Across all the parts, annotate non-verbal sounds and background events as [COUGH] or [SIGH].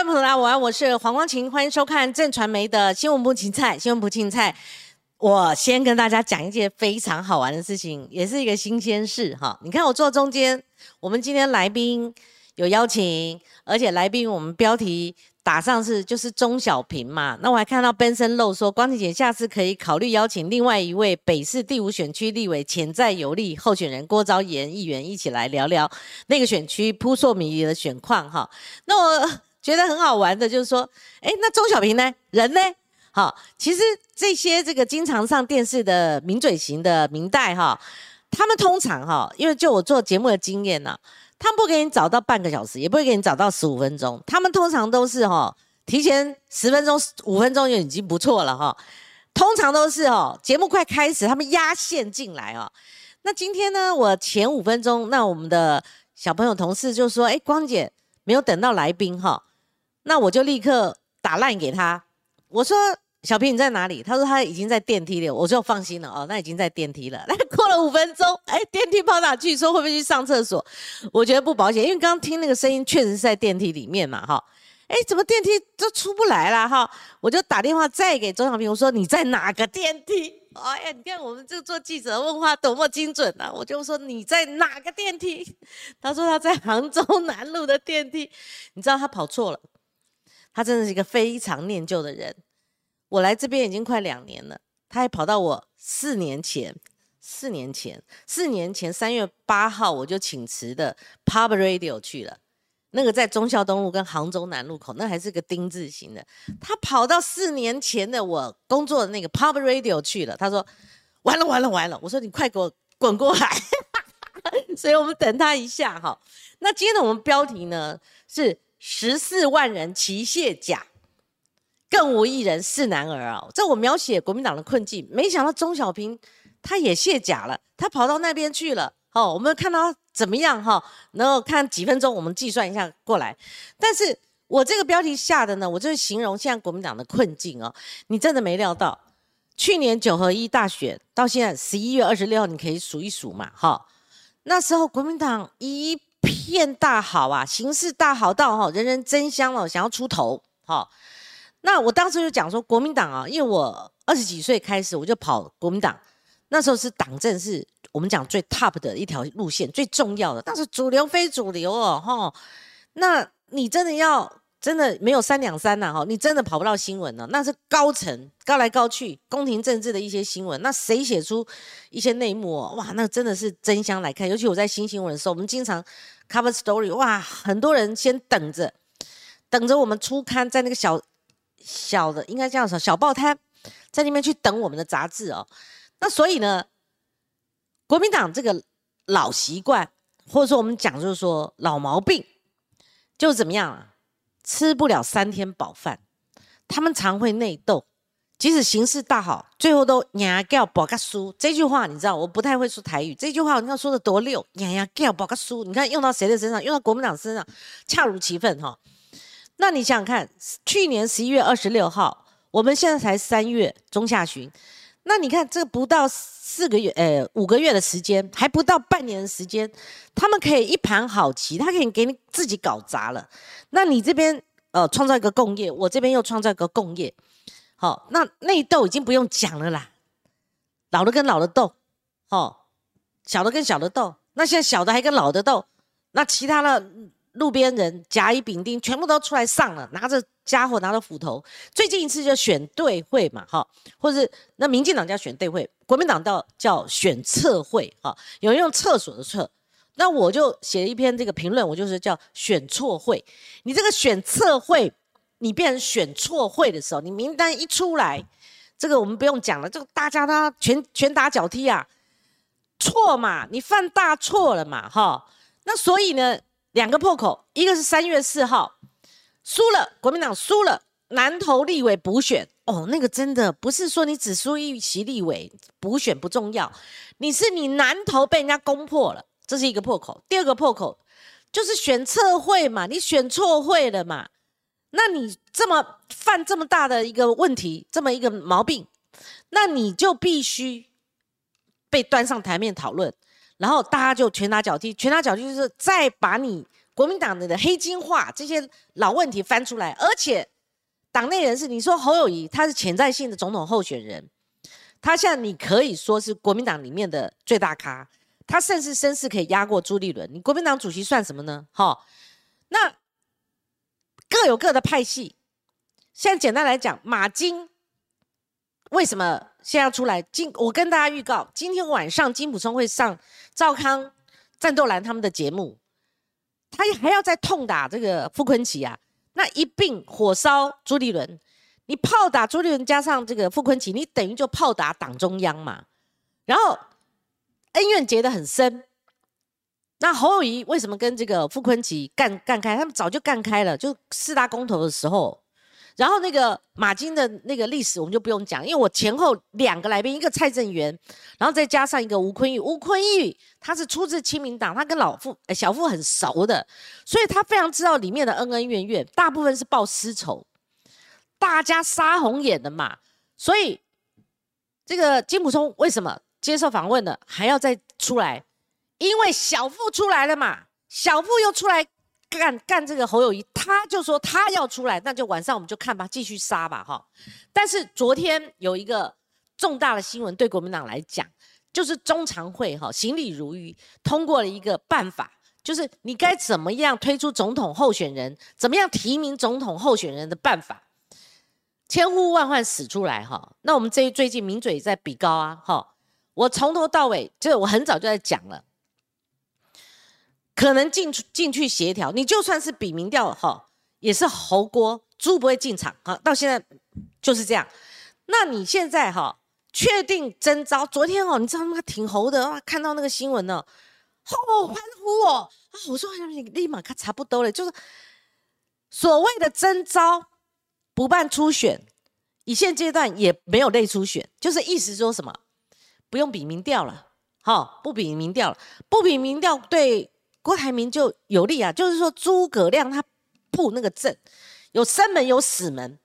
观众朋友大家好，我是黄光琴，欢迎收看正传媒的新闻部芹菜，新闻部芹菜。我先跟大家讲一件非常好玩的事情，也是一个新鲜事哈。你看我坐中间，我们今天来宾有邀请，而且来宾我们标题打上是就是钟小平嘛。那我还看到 Benson Low 说，光庭姐下次可以考虑邀请另外一位北市第五选区立委潜在有利候选人郭昭言议员一起来聊聊那个选区扑朔迷离的选况哈。那我觉得很好玩的就是说，哎，那钟小平呢？人呢？好，其实这些这个经常上电视的名嘴型的明代哈，他们通常哈，因为就我做节目的经验呢，他们不给你找到半个小时，也不会给你找到十五分钟，他们通常都是哈，提前十分钟、五分钟就已经不错了哈。通常都是哦，节目快开始，他们压线进来哦。那今天呢，我前五分钟，那我们的小朋友同事就说：“哎，光姐没有等到来宾哈。”那我就立刻打烂给他。我说小平你在哪里？他说他已经在电梯里。我就放心了哦，那已经在电梯了。[LAUGHS] 那过了五分钟，哎，电梯跑哪去？说会不会去上厕所？我觉得不保险，因为刚刚听那个声音确实是在电梯里面嘛，哈。哎，怎么电梯都出不来了哈？我就打电话再给周小平，我说你在哪个电梯？哎呀，你看我们这做记者问话多么精准啊！我就说你在哪个电梯？他说他在杭州南路的电梯。你知道他跑错了。他真的是一个非常念旧的人。我来这边已经快两年了，他还跑到我四年前，四年前，四年前三月八号我就请辞的 Pub Radio 去了。那个在忠孝东路跟杭州南路口，那还是个丁字形的。他跑到四年前的我工作的那个 Pub Radio 去了。他说：“完了完了完了！”我说：“你快给我滚过来！” [LAUGHS] 所以我们等他一下哈。那今天的我们标题呢是。十四万人齐卸甲，更无一人是男儿啊！这我描写国民党的困境，没想到钟小平他也卸甲了，他跑到那边去了。哦，我们看到怎么样哈？然后看几分钟，我们计算一下过来。但是我这个标题下的呢，我就是形容现在国民党的困境哦。你真的没料到，去年九合一大选到现在十一月二十六号，你可以数一数嘛？哈，那时候国民党一。片大好啊，形势大好到哈，人人争相了，想要出头哈。那我当时就讲说，国民党啊，因为我二十几岁开始我就跑国民党，那时候是党政是我们讲最 top 的一条路线，最重要的，但是主流非主流哦哈。那你真的要？真的没有三两三呐，哈，你真的跑不到新闻了。那是高层高来高去，宫廷政治的一些新闻。那谁写出一些内幕？哇，那真的是真相来看。尤其我在新新闻的时候，我们经常 cover story，哇，很多人先等着，等着我们出刊，在那个小小的应该这样说小报摊，在那边去等我们的杂志哦。那所以呢，国民党这个老习惯，或者说我们讲就是说老毛病，就怎么样啊？吃不了三天饱饭，他们常会内斗，即使形势大好，最后都呀叫保个输。这句话你知道，我不太会说台语。这句话你看说的多溜，呀呀叫保个输。你看用到谁的身上？用到国民党身上，恰如其分哈。那你想想看，去年十一月二十六号，我们现在才三月中下旬。那你看，这不到四个月，呃，五个月的时间，还不到半年的时间，他们可以一盘好棋，他可以给你自己搞砸了。那你这边呃创造一个共业，我这边又创造一个共业，好，那内斗已经不用讲了啦，老的跟老的斗，好，小的跟小的斗，那现在小的还跟老的斗，那其他的。路边人甲乙丙丁全部都出来上了，拿着家伙，拿到斧头。最近一次就选对会嘛，哈，或者是那民进党叫选对会，国民党叫叫选测会，哈，有人用厕所的厕，那我就写了一篇这个评论，我就是叫选错会。你这个选测会，你变成选错会的时候，你名单一出来，这个我们不用讲了，这个大家他拳拳打脚踢啊，错嘛，你犯大错了嘛，哈，那所以呢？两个破口，一个是三月四号输了，国民党输了南投立委补选哦，那个真的不是说你只输一席立委补选不重要，你是你南投被人家攻破了，这是一个破口。第二个破口就是选测会嘛，你选错会了嘛，那你这么犯这么大的一个问题，这么一个毛病，那你就必须被端上台面讨论。然后大家就拳打脚踢，拳打脚踢就是再把你。国民党的黑金化这些老问题翻出来，而且党内人士，你说侯友谊他是潜在性的总统候选人，他现在你可以说是国民党里面的最大咖，他甚至声势可以压过朱立伦，你国民党主席算什么呢？哈，那各有各的派系。现在简单来讲，马金为什么现在要出来？今我跟大家预告，今天晚上金普聪会上赵康、战斗蓝他们的节目，他还要再痛打这个傅昆奇啊！那一并火烧朱立伦，你炮打朱立伦加上这个傅昆奇，你等于就炮打党中央嘛。然后恩怨结得很深。那侯友谊为什么跟这个傅昆奇干干开？他们早就干开了，就四大公投的时候。然后那个马金的那个历史我们就不用讲，因为我前后两个来宾，一个蔡正元，然后再加上一个吴坤玉。吴坤玉他是出自亲民党，他跟老傅、小傅很熟的，所以他非常知道里面的恩恩怨怨，大部分是报私仇，大家杀红眼的嘛。所以这个金普聪为什么接受访问了还要再出来？因为小傅出来了嘛，小傅又出来。干干这个侯友谊，他就说他要出来，那就晚上我们就看吧，继续杀吧，哈。但是昨天有一个重大的新闻，对国民党来讲，就是中常会哈，行礼如仪通过了一个办法，就是你该怎么样推出总统候选人，怎么样提名总统候选人的办法，千呼万唤始出来哈。那我们这最近名嘴在比高啊，哈，我从头到尾，就是我很早就在讲了。可能进进去协调，你就算是比民调哈，也是侯锅猪不会进场哈。到现在就是这样。那你现在哈确定征召？昨天哦，你知道吗？挺猴的哇，看到那个新闻呢，吼欢呼哦啊！我说你立马看差不多了，就是所谓的征召不办初选，以现阶段也没有内初选，就是意思说什么不用比民调了，好不比民调了，不比民调对。郭台铭就有利啊，就是说诸葛亮他布那个阵，有生门有死门，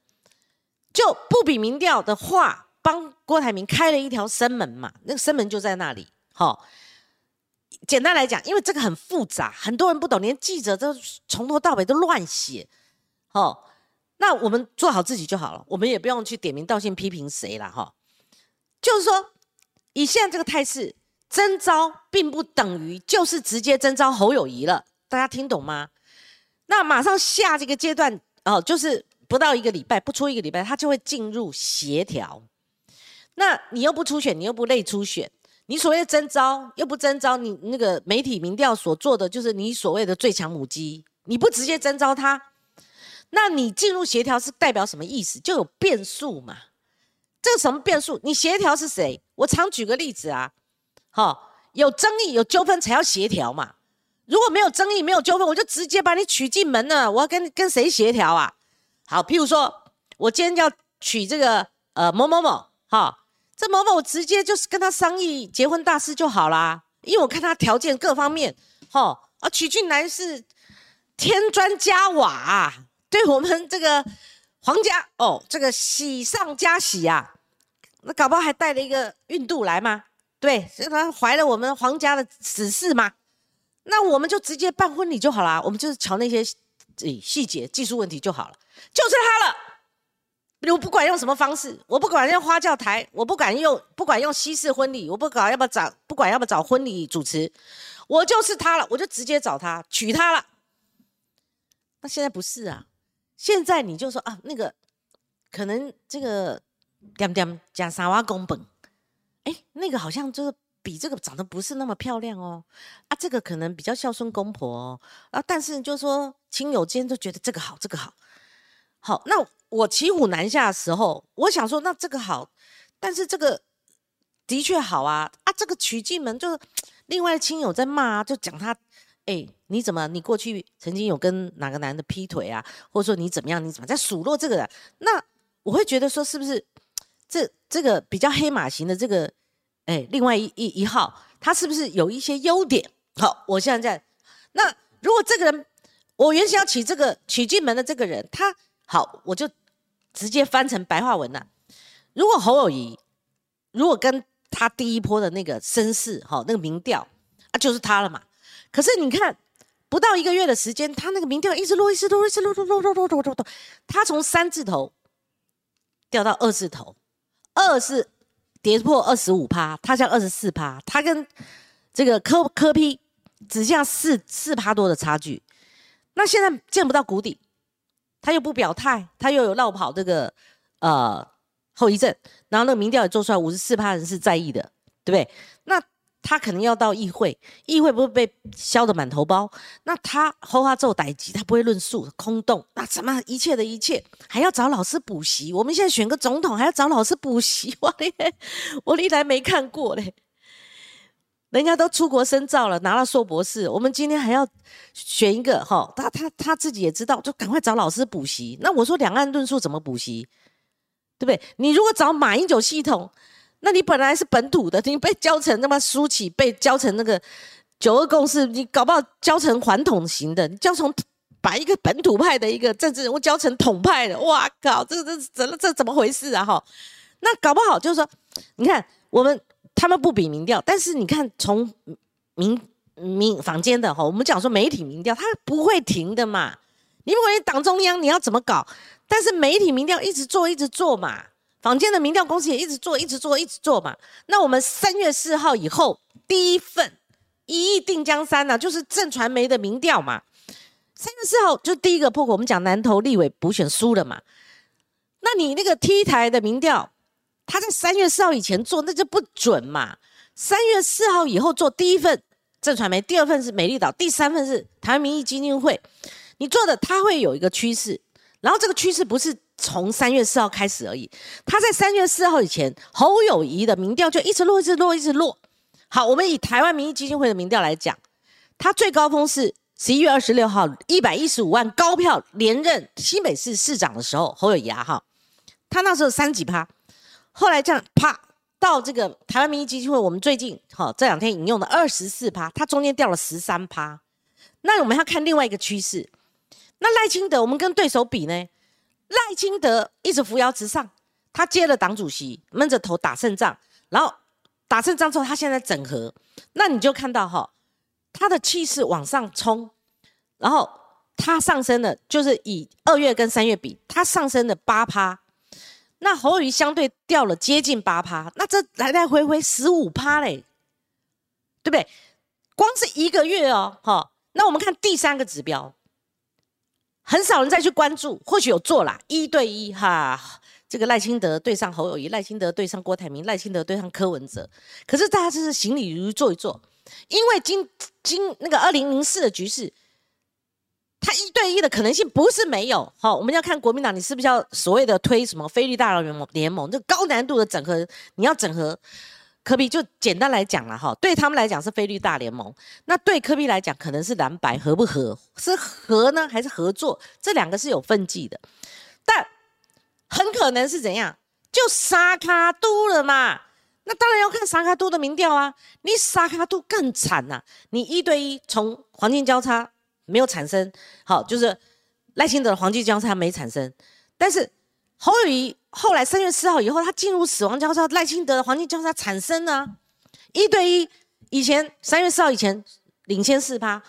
就不比民调的话，帮郭台铭开了一条生门嘛，那个生门就在那里。好，简单来讲，因为这个很复杂，很多人不懂，连记者都从头到尾都乱写。哦，那我们做好自己就好了，我们也不用去点名道姓批评谁了哈。就是说，以现在这个态势。征召并不等于就是直接征召侯友谊了，大家听懂吗？那马上下这个阶段哦，就是不到一个礼拜，不出一个礼拜，他就会进入协调。那你又不出选，你又不内出选，你所谓的征召又不征召，你那个媒体民调所做的就是你所谓的最强母鸡，你不直接征召他，那你进入协调是代表什么意思？就有变数嘛？这个什么变数？你协调是谁？我常举个例子啊。好，有争议、有纠纷才要协调嘛。如果没有争议、没有纠纷，我就直接把你娶进门了。我要跟跟谁协调啊？好，譬如说我今天要娶这个呃某某某，哈，这某某我直接就是跟他商议结婚大事就好啦。因为我看他条件各方面，哈啊，娶进来是添砖加瓦，对我们这个皇家哦，这个喜上加喜呀。那搞不好还带了一个孕肚来吗？对，是他怀了我们皇家的子嗣嘛？那我们就直接办婚礼就好了，我们就是瞧那些细节、技术问题就好了，就是他了。我不管用什么方式，我不管用花轿台，我不管用不管用西式婚礼，我不管要不要找，不管要不要找婚礼主持，我就是他了，我就直接找他娶他了。那现在不是啊，现在你就说啊，那个可能这个点点加三瓦公本。哎，那个好像就是比这个长得不是那么漂亮哦，啊，这个可能比较孝顺公婆哦，啊，但是就说亲友间都觉得这个好，这个好，好，那我骑虎难下的时候，我想说那这个好，但是这个的确好啊，啊，这个娶进门就是另外亲友在骂啊，就讲他，哎，你怎么你过去曾经有跟哪个男的劈腿啊，或者说你怎么样，你怎么在数落这个人？那我会觉得说是不是？这这个比较黑马型的这个，哎，另外一一一号，他是不是有一些优点？好，我现在在。那如果这个人，我原先要娶这个娶进门的这个人，他好，我就直接翻成白话文了。如果侯友谊，如果跟他第一波的那个声势，哈，那个民调啊，就是他了嘛。可是你看，不到一个月的时间，他那个民调一直落，一直落，一直落，落落落落落落落，他从三字头掉到二字头，二是跌破二十五趴，它像二十四趴，它跟这个科科批只像四四趴多的差距。那现在见不到谷底，他又不表态，他又有绕跑这个呃后遗症，然后那个民调也做出来，五十四趴人是在意的，对不对？那他可能要到议会，议会不会被削得满头包？那他后话奏歹机，他不会论述空洞，那什么一切的一切还要找老师补习？我们现在选个总统还要找老师补习？[LAUGHS] 我嘞，我历来没看过嘞。人家都出国深造了，拿了硕博士，我们今天还要选一个哈？他他他自己也知道，就赶快找老师补习。那我说两岸论述怎么补习？对不对？你如果找马英九系统。那你本来是本土的，你被教成那么苏起，被教成那个九二共识，你搞不好教成环统型的，你教成把一个本土派的一个政治人物教成统派的，哇靠，这这这这怎么回事啊？哈，那搞不好就是说，你看我们他们不比民调，但是你看从民民坊间的哈，我们讲说媒体民调，它不会停的嘛。你不管你党中央你要怎么搞，但是媒体民调一直做一直做嘛。坊间的民调公司也一直做，一直做，一直做嘛。那我们三月四号以后第一份一亿定江山呢，就是正传媒的民调嘛。三月四号就第一个破口，我们讲南投立委补选输了嘛。那你那个 T 台的民调，他在三月四号以前做，那就不准嘛。三月四号以后做第一份正传媒，第二份是美丽岛，第三份是台湾民意基金会。你做的，它会有一个趋势，然后这个趋势不是。从三月四号开始而已，他在三月四号以前，侯友谊的民调就一直落，一直落，一直落。好，我们以台湾民意基金会的民调来讲，他最高峰是十一月二十六号一百一十五万高票连任新北市市长的时候，侯友谊啊哈，他那时候三几趴，后来这样啪到这个台湾民意基金会，我们最近哈这两天引用的二十四趴，他中间掉了十三趴。那我们要看另外一个趋势，那赖清德我们跟对手比呢？赖清德一直扶摇直上，他接了党主席，闷着头打胜仗，然后打胜仗之后，他现在整合，那你就看到哈，他的气势往上冲，然后他上升了，就是以二月跟三月比，他上升了八趴，那侯友相对掉了接近八趴，那这来来回回十五趴嘞，对不对？光是一个月哦，哈，那我们看第三个指标。很少人再去关注，或许有做啦，一对一哈，这个赖清德对上侯友谊，赖清德对上郭台铭，赖清德对上柯文哲。可是大家就是行礼如做一做，因为今今那个二零零四的局势，他一对一的可能性不是没有。好，我们要看国民党，你是不是要所谓的推什么菲律大联盟联盟，这高难度的整合，你要整合。科比就简单来讲了哈，对他们来讲是菲律大联盟，那对科比来讲可能是蓝白合不合，是合呢还是合作？这两个是有分际的，但很可能是怎样？就沙卡都了嘛？那当然要看沙卡都的民调啊！你沙卡都更惨呐，你一对一从黄金交叉没有产生，好，就是赖清德的黄金交叉没产生，但是侯友谊。后来三月四号以后，他进入死亡交叉，赖清德的黄金交叉产生呢，一对一。以前三月四号以前领先四趴，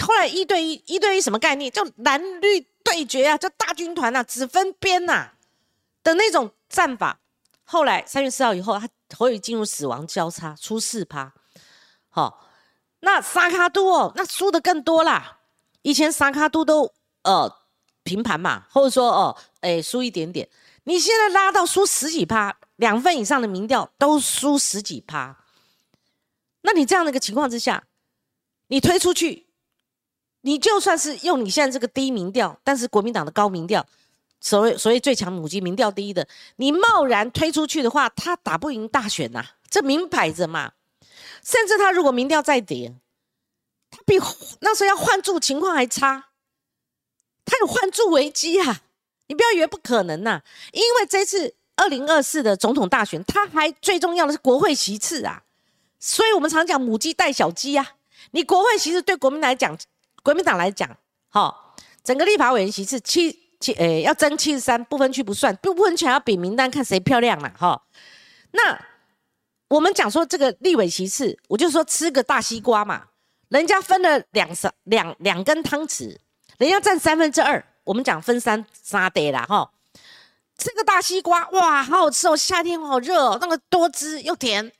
后来一对一，一对一什么概念？就蓝绿对决啊，就大军团呐，只分边呐的那种战法。后来三月四号以后，他可以进入死亡交叉，出四趴。好，那沙卡都哦，那输的更多啦。以前沙卡都都呃平盘嘛，或者说哦，哎输一点点。你现在拉到输十几趴，两份以上的民调都输十几趴，那你这样的一个情况之下，你推出去，你就算是用你现在这个低民调，但是国民党的高民调，所谓所谓最强母鸡民调第一的，你贸然推出去的话，他打不赢大选呐，这明摆着嘛。甚至他如果民调再跌，他比那时候要换住情况还差，他有换住危机啊。你不要以为不可能呐，因为这次二零二四的总统大选，他还最重要的是国会席次啊，所以我们常讲母鸡带小鸡啊。你国会席次对国民来讲，国民党来讲，哈，整个立法委员席次七七，诶，要争七十三，不分区不算，不分区还要比名单看谁漂亮了，哈。那我们讲说这个立委席次，我就说吃个大西瓜嘛，人家分了两三两两根汤匙，人家占三分之二。我们讲分三三得啦哈。这个大西瓜哇，好好吃哦，夏天好热哦，那个多汁又甜。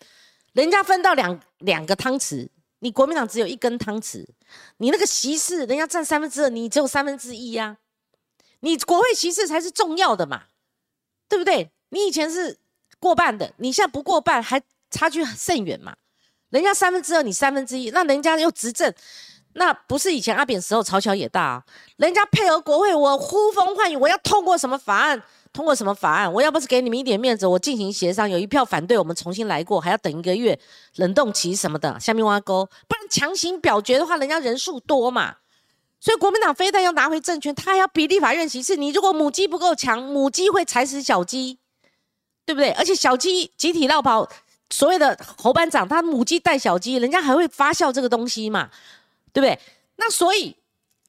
人家分到两两个汤匙，你国民党只有一根汤匙，你那个席次人家占三分之二，你只有三分之一呀。你国会席次才是重要的嘛，对不对？你以前是过半的，你现在不过半，还差距甚远嘛。人家三分之二，你三分之一，那人家又执政，那不是以前阿扁时候朝小也大啊。人家配合国会，我呼风唤雨，我要通过什么法案？通过什么法案？我要不是给你们一点面子，我进行协商，有一票反对，我们重新来过，还要等一个月冷冻期什么的，下面挖沟，不然强行表决的话，人家人数多嘛。所以国民党非但要拿回政权，他还要比立法院席次。你如果母鸡不够强，母鸡会踩死小鸡，对不对？而且小鸡集体绕跑，所谓的侯班长，他母鸡带小鸡，人家还会发酵这个东西嘛，对不对？那所以。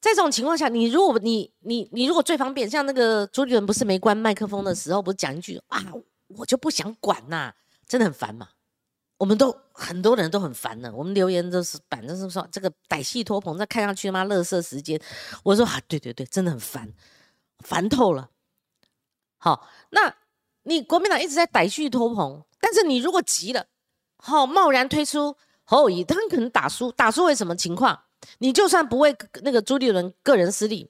在这种情况下，你如果你你你如果最方便，像那个朱立伦不是没关麦克风的时候，不是讲一句啊，我就不想管呐，真的很烦嘛。我们都很多人都很烦呢，我们留言都是反正是说这个歹戏拖棚，再看上去他妈乐色时间。我说啊，对对对，真的很烦，烦透了。好，那你国民党一直在歹戏拖棚，但是你如果急了，好贸然推出侯友谊，他可能打输，打输会什么情况？你就算不为那个朱立伦个人私利，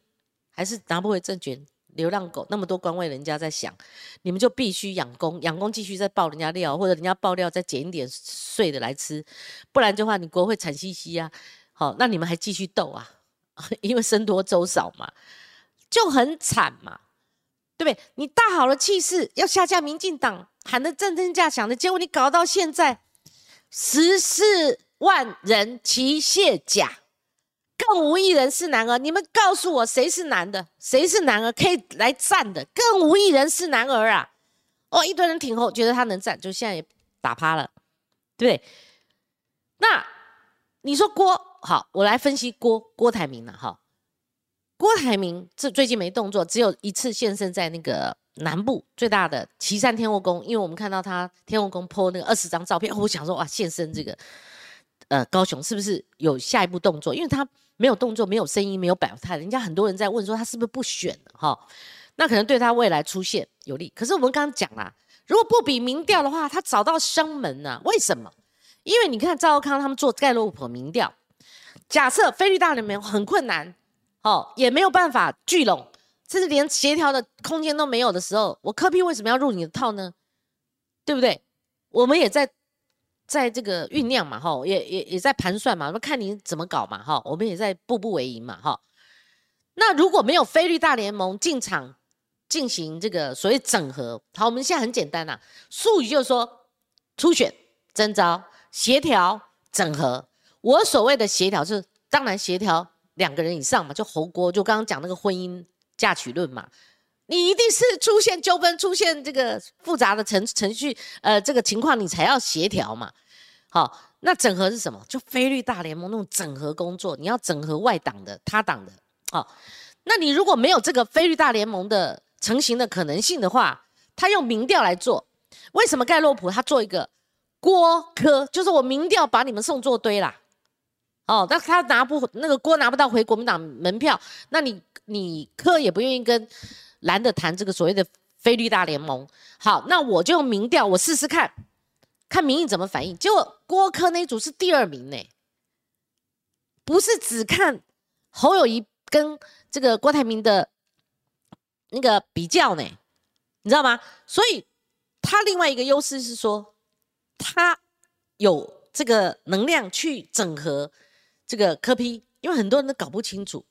还是拿不回政权，流浪狗那么多官位，人家在想，你们就必须养公，养公继续再爆人家料，或者人家爆料再减一点税的来吃，不然的话你国会惨兮兮啊。好，那你们还继续斗啊？[LAUGHS] 因为僧多粥少嘛，就很惨嘛，对不对？你大好的气势要下架民进党，喊得震天价响的，结果你搞到现在十四万人齐卸甲。更无一人是男儿，你们告诉我谁是男的，谁是男儿可以来站的？更无一人是男儿啊！哦，一堆人挺后，觉得他能站，就现在也打趴了，对？那你说郭好，我来分析郭郭台铭了哈。郭台铭这最近没动作，只有一次现身在那个南部最大的岐山天后宫，因为我们看到他天后宫 po 那个二十张照片，我想说哇，现身这个呃高雄是不是有下一步动作？因为他。没有动作，没有声音，没有表态，人家很多人在问说他是不是不选哈？那可能对他未来出现有利。可是我们刚刚讲啦，如果不比民调的话，他找到生门呢？为什么？因为你看赵康他们做盖洛普民调，假设菲律大联盟很困难，哦，也没有办法聚拢，甚至连协调的空间都没有的时候，我科比为什么要入你的套呢？对不对？我们也在。在这个酝酿嘛，哈，也也也在盘算嘛，那看你怎么搞嘛，哈，我们也在步步为营嘛，哈。那如果没有菲律大联盟进场进行这个所谓整合，好，我们现在很简单呐，术语就是说初选、征召、协调、整合。我所谓的协调是，当然协调两个人以上嘛，就侯国，就刚刚讲那个婚姻嫁娶论嘛。你一定是出现纠纷、出现这个复杂的程程序，呃，这个情况你才要协调嘛。好，那整合是什么？就菲律大联盟那种整合工作，你要整合外党的、他党的。好，那你如果没有这个菲律大联盟的成型的可能性的话，他用民调来做。为什么盖洛普他做一个郭科？就是我民调把你们送做堆啦。哦，那他拿不那个郭拿不到回国民党门票，那你你科也不愿意跟。懒得谈这个所谓的菲律大联盟。好，那我就用民调，我试试看，看民意怎么反应。结果郭科那组是第二名呢，不是只看侯友谊跟这个郭台铭的那个比较呢，你知道吗？所以他另外一个优势是说，他有这个能量去整合这个科批，因为很多人都搞不清楚，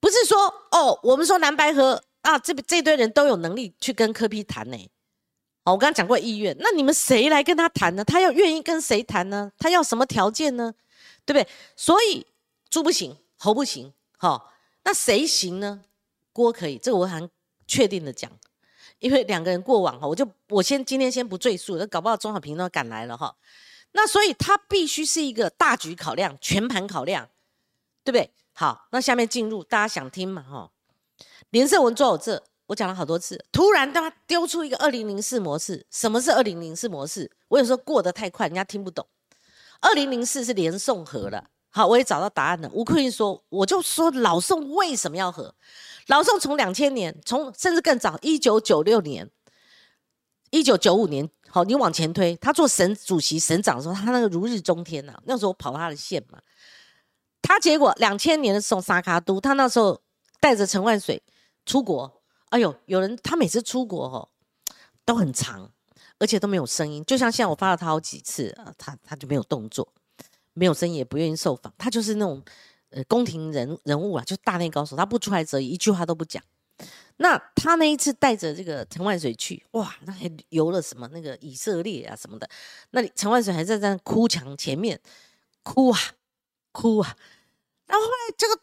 不是说哦，我们说蓝白河。啊，这这堆人都有能力去跟柯批谈呢。哦，我刚刚讲过意愿，那你们谁来跟他谈呢？他要愿意跟谁谈呢？他要什么条件呢？对不对？所以猪不行，猴不行，好，那谁行呢？郭可以，这个我很确定的讲，因为两个人过往哈，我就我先今天先不赘述，那搞不好钟小平都要赶来了哈。那所以他必须是一个大局考量、全盘考量，对不对？好，那下面进入大家想听嘛哈。连胜文做我这，我讲了好多次。突然他丢出一个二零零四模式，什么是二零零四模式？我有时候过得太快，人家听不懂。二零零四是连宋和了，好，我也找到答案了。吴坤玉说，我就说老宋为什么要和？老宋从两千年，从甚至更早，一九九六年、一九九五年，好，你往前推，他做省主席、省长的时候，他那个如日中天呐。那时候我跑他的线嘛，他结果两千年的时候，沙卡都，他那时候带着陈万水出国，哎呦，有人他每次出国哦都很长，而且都没有声音，就像现在我发了他好几次，他他就没有动作，没有声音，也不愿意受访，他就是那种。呃，宫廷人人物啊，就大内高手，他不出来则已，一句话都不讲。那他那一次带着这个陈万水去，哇，那还游了什么那个以色列啊什么的。那里陈万水还在在哭墙前面哭啊哭啊。然后后来这个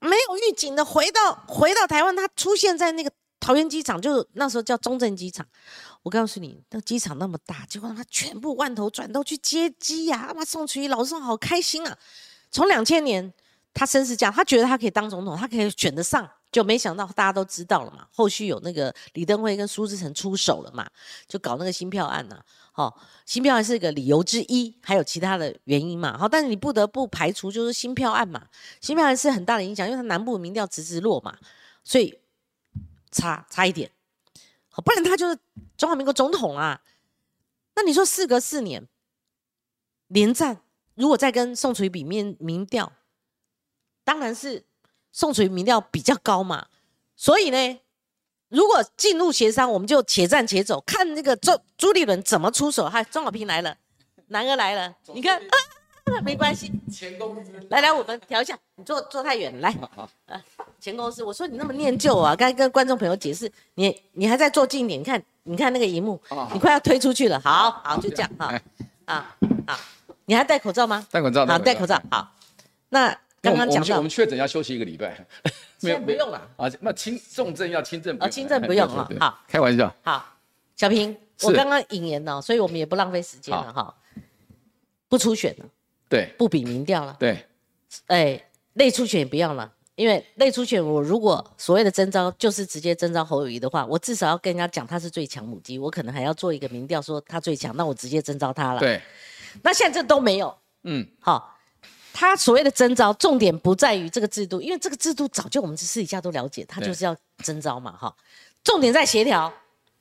没有预警的回到回到台湾，他出现在那个桃园机场，就那时候叫中正机场。我告诉你，那机场那么大，结果他全部万头转都去接机呀！哇，宋楚瑜老师好开心啊！从两千年。他身世这样，他觉得他可以当总统，他可以选得上，就没想到大家都知道了嘛。后续有那个李登辉跟苏志成出手了嘛，就搞那个新票案呐。好，新票案是一个理由之一，还有其他的原因嘛。好，但是你不得不排除就是新票案嘛。新票案是很大的影响，因为它南部民调直直落嘛，所以差差一点。好，不然他就是中华民国总统啊。那你说事隔四年连战，如果再跟宋楚瑜比面民调？当然是宋楚瑜民调比较高嘛，所以呢，如果进入协商，我们就且战且走，看那个朱朱立伦怎么出手。嗨，钟小平来了，南儿来了，你看，没关系，前公司来来，我们调一下，你坐坐太远，来，啊，前公司，我说你那么念旧啊，刚才跟观众朋友解释，你你还在坐近一点，你看，你看那个荧幕，你快要推出去了，好好。就这样哈，啊好，你还戴口罩吗？戴口罩，好，戴口罩，好，那。刚刚讲到，我们确诊要休息一个礼拜，[LAUGHS] 没有不用了啊。那轻重症要轻症啊，轻症不用了。好，开玩笑。好，小平，我刚刚引言了，所以我们也不浪费时间了哈。不出选了，对，不比民调了，对。哎，内出选也不要了，因为内出选我如果所谓的征召就是直接征召侯友谊的话，我至少要跟人家讲他是最强母鸡，我可能还要做一个民调说他最强，那我直接征召他了。对。那现在这都没有，嗯，好。他所谓的征召，重点不在于这个制度，因为这个制度早就我们私底下都了解，他就是要征召嘛，哈。重点在协调，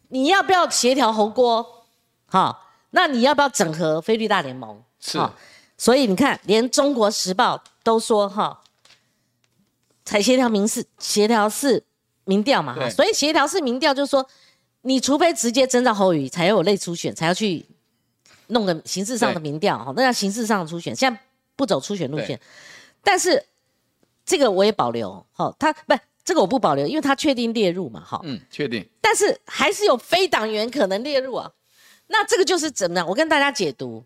你要不要协调侯锅？哈，那你要不要整合菲律大联盟？是。所以你看，连中国时报都说，哈，才协调民事，协调是民调嘛，哈。所以协调是民调，就是说，你除非直接征召侯宇，才有类初选，才要去弄个形式上的民调，哈，那叫形式上的初选。现在。不走初选路线，但是这个我也保留，好，他不，这个我不保留，因为他确定列入嘛，哈，嗯，确定，但是还是有非党员可能列入啊，那这个就是怎么样？我跟大家解读，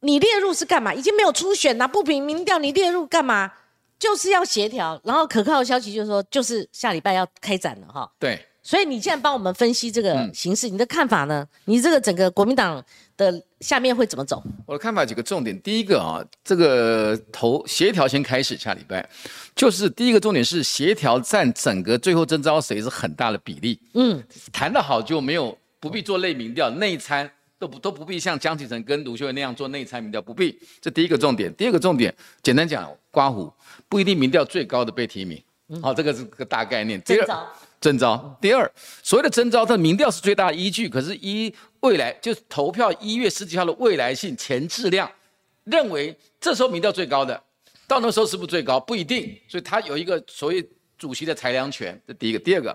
你列入是干嘛？已经没有初选了，不平民调，你列入干嘛？就是要协调，然后可靠的消息就是说，就是下礼拜要开展了，哈，对。所以你现在帮我们分析这个形势，你的看法呢？你这个整个国民党的下面会怎么走？我的看法几个重点，第一个啊，这个投协调先开始，下礼拜就是第一个重点是协调占整个最后征召谁是很大的比例。嗯，谈得好就没有不必做内民调，内参都不都不必像江启臣跟卢秀燕那样做内参民调，不必。这第一个重点，第二个重点，简单讲，刮胡不一定民调最高的被提名。好，这个是个大概念。第二。征召第二，所谓的征召，它的民调是最大的依据。可是依未来就是投票一月十几号的未来性前质量，认为这时候民调最高的，到那时候是不是最高不一定。所以他有一个所谓主席的裁量权，这第一个。第二个，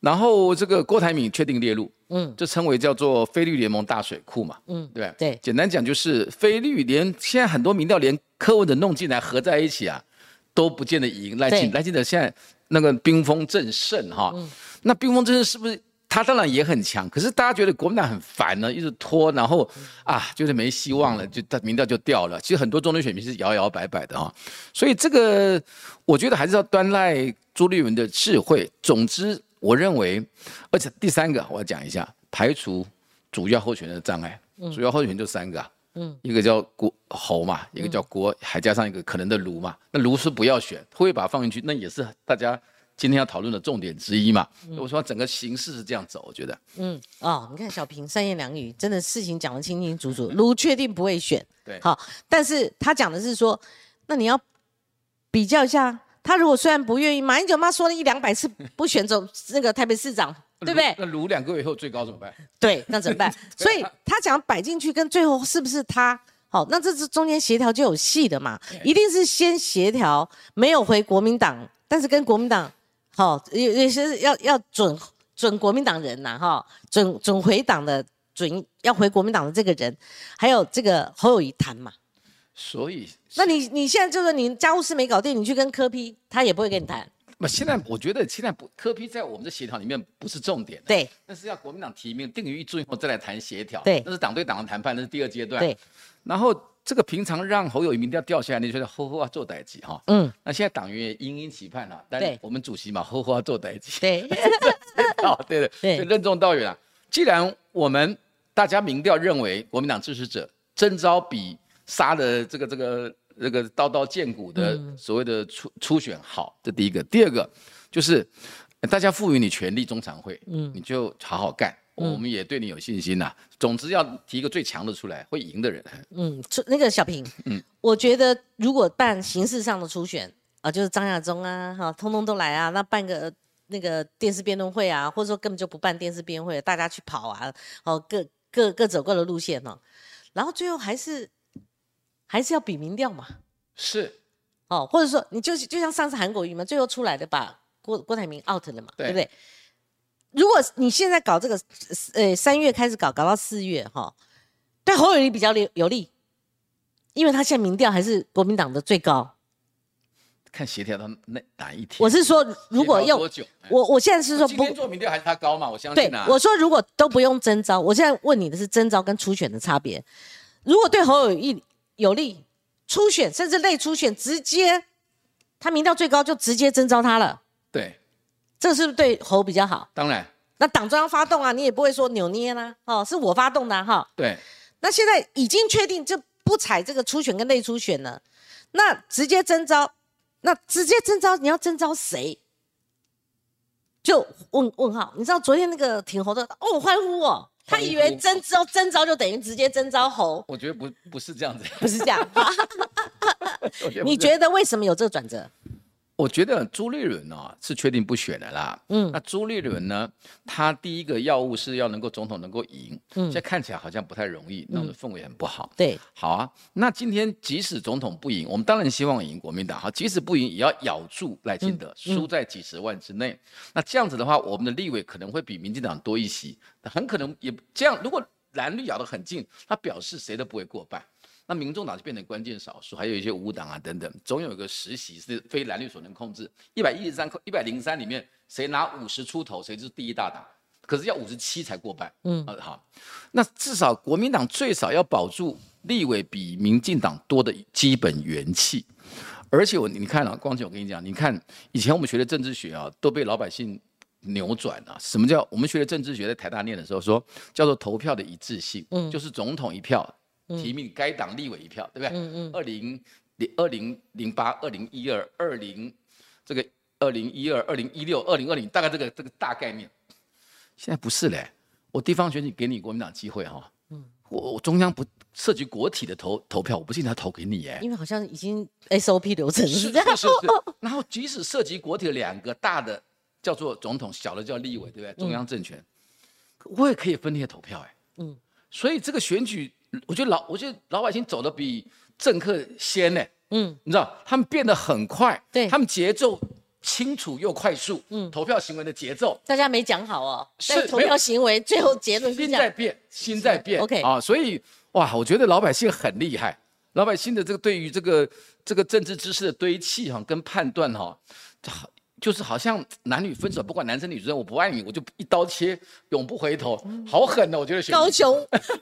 然后这个郭台铭确定列入，嗯，就称为叫做非绿联盟大水库嘛，嗯，对对？简单讲就是非绿连现在很多民调连柯文哲弄进来合在一起啊，都不见得赢。赖清赖清德现在。那个兵锋正盛哈，那兵锋正盛是不是他当然也很强？可是大家觉得国民党很烦呢，一直拖，然后啊，就是没希望了，就他民调就掉了。其实很多中间选民是摇摇摆摆的哈，所以这个我觉得还是要端赖朱立文的智慧。总之，我认为，而且第三个我要讲一下，排除主要候选人的障碍，主要候选人就三个。嗯，一个叫国侯嘛，一个叫国，还加上一个可能的卢嘛。那卢是不要选，会把它放进去？那也是大家今天要讨论的重点之一嘛。我说整个形势是这样走，我觉得。嗯，哦，你看小平三言两语，真的事情讲得清清楚楚。卢确定不会选，[LAUGHS] 对，好，但是他讲的是说，那你要比较一下，他如果虽然不愿意，马英九妈说了一两百次不选走那个台北市长。对不对？那卢两个月以后最高怎么办？[LAUGHS] 对，那怎么办？[LAUGHS] 所以他讲摆进去，跟最后是不是他？好，那这是中间协调就有戏的嘛？一定是先协调，没有回国民党，但是跟国民党好也也是要要准准国民党人呐，哈，准准回党的准要回国民党的这个人，还有这个侯友谊谈嘛？所以，那你你现在就是你家务事没搞定，你去跟柯批，他也不会跟你谈。那现在我觉得现在不科批在我们的协调里面不是重点，对，那是要国民党提名定于一尊以后再来谈协调，对，那是党对党的谈判，那是第二阶段，对。然后这个平常让侯友谊民调掉下来，你觉得吼吼要做代级哈，嗯。那现在党员也殷殷期盼了，但我们主席嘛，吼吼要做代级，[LAUGHS] 对，好，对的，对，任重道远啊。既然我们大家民调认为国民党支持者征召比杀的这个这个。这个刀刀见骨的所谓的初初选好，这第一个。第二个就是大家赋予你权力，中常会，嗯，你就好好干，我们也对你有信心呐。总之要提一个最强的出来，会赢的人。嗯，那个小平，嗯，我觉得如果办形式上的初选啊，就是张亚中啊，哈，通通都来啊，那办个那个电视辩论会啊，或者说根本就不办电视辩论会，大家去跑啊，哦，各各各走各的路线哦，然后最后还是。还是要比民调嘛？是，哦，或者说你就是就像上次韩国瑜嘛，最后出来的把郭郭台铭 out 了嘛，对不对？如果你现在搞这个，呃，三月开始搞，搞到四月哈，对侯友谊比较有利，因为他现在民调还是国民党的最高。看协调到那哪一天？我是说，如果用我我现在是说，今天做民调还是他高嘛？我相信。对，我说如果都不用征召，我现在问你的是征召跟初选的差别。如果对侯友谊。有利初选，甚至内初选，直接他民调最高，就直接征召他了。对，这是不是对侯比较好？当然。那党中央发动啊，你也不会说扭捏啦。哦，是我发动的哈。对。那现在已经确定就不采这个初选跟内初选了，那直接征召，那直接征召你要征召谁？就问问号。你知道昨天那个挺侯的哦，欢呼哦。他以为征召征召就等于直接征召猴，我觉得不不是这样子，不是这样。[LAUGHS] [LAUGHS] 你觉得为什么有这个转折？我觉得朱立伦呢是确定不选的啦。嗯，那朱立伦呢，他第一个要务是要能够总统能够赢。嗯，现在看起来好像不太容易，弄得氛围很不好。对，好啊。那今天即使总统不赢，我们当然希望赢国民党。好，即使不赢，也要咬住赖清德，输在几十万之内。那这样子的话，我们的立委可能会比民进党多一席，很可能也这样。如果蓝绿咬得很近，他表示谁都不会过半。那民众党就变成关键少数，还有一些无党啊等等，总有一个实习是非蓝绿所能控制。一百一十三、一百零三里面，谁拿五十出头，谁就是第一大党。可是要五十七才过半。嗯，好，那至少国民党最少要保住立委比民进党多的基本元气。而且我你看啊，光姐，我跟你讲，你看以前我们学的政治学啊，都被老百姓扭转了。什么叫我们学的政治学？在台大念的时候说，叫做投票的一致性，嗯，就是总统一票。提名该党立委一票，对不对？嗯嗯。二零零二零零八、二零一二、二零这个二零一二、二零一六、二零二零，大概这个这个大概念。现在不是嘞，我地方选举给你国民党机会哈。嗯。我我中央不涉及国体的投投票，我不信他投给你耶。因为好像已经 SOP 流程是这样。是是是。[LAUGHS] 然后即使涉及国体的两个大的叫做总统，小的叫立委，对不对？中央政权，我也可以分裂投票哎。嗯。所以这个选举。我觉得老，我觉得老百姓走的比政客先呢。嗯，你知道，他们变得很快，对他们节奏清楚又快速。嗯，投票行为的节奏，大家没讲好哦。是投票行为最后结论心在变，心在变。OK 啊，所以哇，我觉得老百姓很厉害，老百姓的这个对于这个这个政治知识的堆砌哈，跟判断哈，好就是好像男女分手，不管男生女生，我不爱你，我就一刀切，永不回头，好狠哦，我觉得。高雄，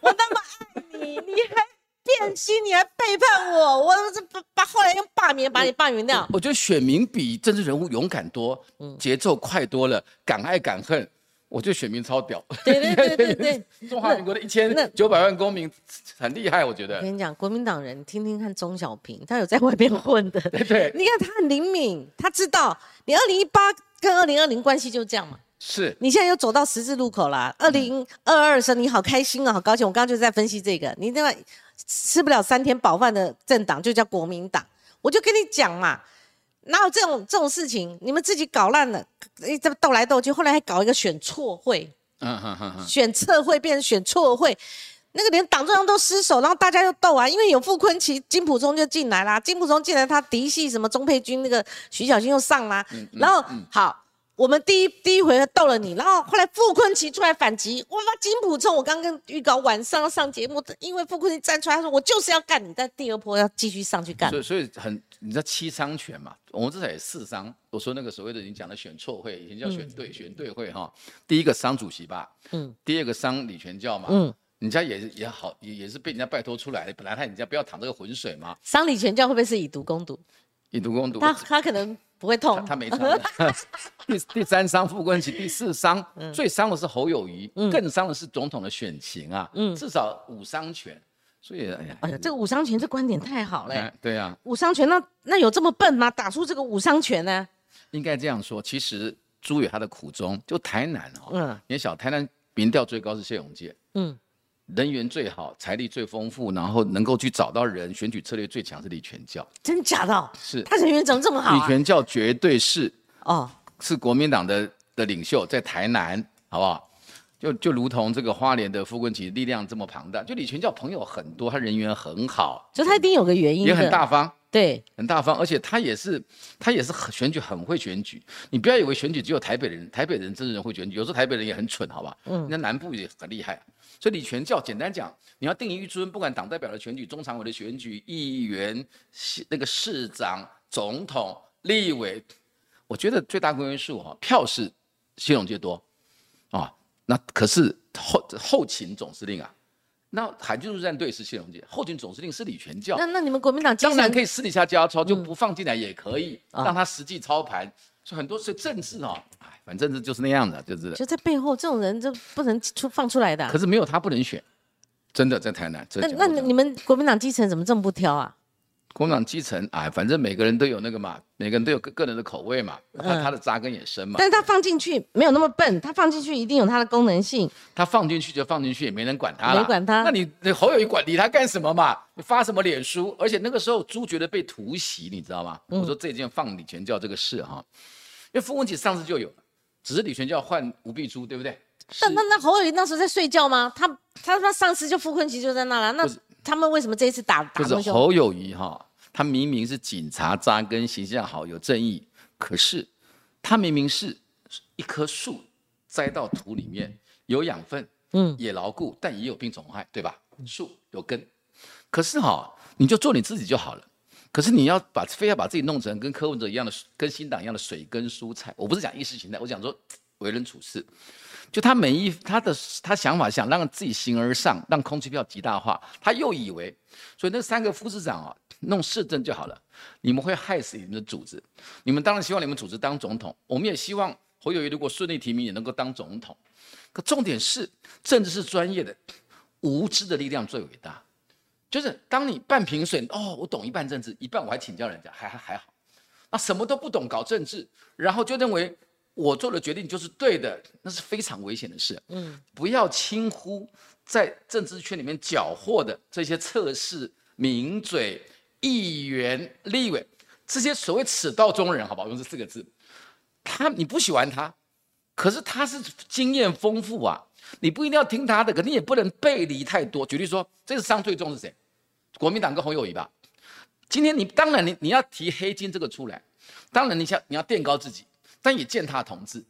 我那么爱。你你还变心，你还背叛我，我这把把后来用罢免把你罢免掉。我觉得选民比政治人物勇敢多，节奏快多了，敢爱敢恨。我觉得选民超屌。对对对对对，[LAUGHS] 中华民国的一千九百万公民很厉害，我觉得。我跟你讲，国民党人听听看钟小平，他有在外边混的。[LAUGHS] 对对。你看他很灵敏，他知道你二零一八。跟二零二零关系就是这样嘛。是你现在又走到十字路口啦，二零二二的时你好开心啊，好高兴。我刚刚就在分析这个，你那个吃不了三天饱饭的政党就叫国民党，我就跟你讲嘛，哪有这种这种事情？你们自己搞烂了，一直斗来斗去，后来还搞一个选错会，嗯选测会变成选错会。那个连党中央都失守，然后大家又斗啊，因为有傅昆奇、金普中就进来啦，金普中进来，他嫡系什么钟佩君，那个徐小新又上啦，然后好。我们第一第一回合斗了你，然后后来傅坤奇出来反击，我把金普冲，我刚刚预告晚上要上节目，因为傅坤奇站出来，他说我就是要干你，在第二波要继续上去干。所以 [LAUGHS] 所以很，你知道七伤拳嘛？我们至少有四伤。我说那个所谓的你讲的选错会，以前叫选对选对会哈。第一个伤主席吧，嗯，第二个伤李全教嘛，嗯，人家也也好也也是被人家拜托出来的，本来他人家不要淌这个浑水嘛。伤李全教会不会是以毒攻毒？以毒攻毒，他他可能。不会痛，他没痛。[LAUGHS] 第第三伤傅昆萁，第四伤最伤的是侯友谊，更伤的是总统的选情啊。嗯，至少五伤拳，所以哎呀，哎呀，这个五伤拳这观点太好了。对啊，五伤拳那那有这么笨吗？打出这个五伤拳呢？应该这样说，其实朱有他的苦衷，就台南哦，嗯，你小台南民调最高是谢永健，嗯。人缘最好，财力最丰富，然后能够去找到人，选举策略最强是李全教。真假的？是他人缘怎么这么好？李全教绝对是哦，是国民党的的领袖，在台南，好不好？就就如同这个花莲的傅昆萁力量这么庞大，就李全教朋友很多，他人缘很好，就他一定有个原因，也很大方，对，很大方，而且他也是他也是很选举很会选举。你不要以为选举只有台北人，台北人真人会选举，有时候台北人也很蠢，好吧？嗯，那南部也很厉害。所以李全教简单讲，你要定一尊，不管党代表的选举、中常委的选举、议员、那个市长、总统、立委，我觉得最大公约数哈，票是谢永杰多啊，那可是后后勤总司令啊，那海军陆战队是谢荣杰，后勤总司令是李全教。那那你们国民党当然可以私底下交操，就不放进来也可以，让他实际操盘。所以很多是政治哦，哎，反正是就是那样的，就是。就在背后，这种人就不能出放出来的。可是没有他不能选，真的在台南。那那你们国民党基层怎么这么不挑啊？国民党基层哎，反正每个人都有那个嘛，每个人都有个个人的口味嘛，他他的扎根也深嘛。但是他放进去没有那么笨，他放进去一定有他的功能性。他放进去就放进去，也没人管他没管他。那你你侯友谊管理他干什么嘛？你发什么脸书？而且那个时候猪觉得被突袭，你知道吗？我说这件放李全教这个事哈。因为傅文琪上次就有了，只是李全教换吴碧珠，对不对？那那那侯友宜那时候在睡觉吗？他他他上次就傅昆萁就在那了，那他们为什么这一次打打不是侯友谊哈，他明明是警察扎根，形象好，有正义，可是他明明是一棵树栽到土里面有养分，嗯，也牢固，但也有病虫害，对吧？树有根，可是哈，你就做你自己就好了。可是你要把非要把自己弄成跟柯文哲一样的，跟新党一样的水根蔬菜，我不是讲意识形态，我讲说为人处事，就他每一他的他想法想让自己形而上，让空气票极大化，他又以为，所以那三个副市长啊，弄市政就好了，你们会害死你们的组织，你们当然希望你们组织当总统，我们也希望侯友谊如果顺利提名也能够当总统，可重点是政治是专业的，无知的力量最伟大。就是当你半瓶水哦，我懂一半政治，一半我还请教人家，还还还好。那什么都不懂搞政治，然后就认为我做的决定就是对的，那是非常危险的事。嗯，不要轻忽在政治圈里面缴获的这些测试、名嘴、议员、立委这些所谓此道中人，好不好？用这四个字，他你不喜欢他，可是他是经验丰富啊，你不一定要听他的，可你也不能背离太多。举例说，这次伤最重是谁？国民党跟侯友谊吧，今天你当然你你要提黑金这个出来，当然你想你要垫高自己，但也践踏同志，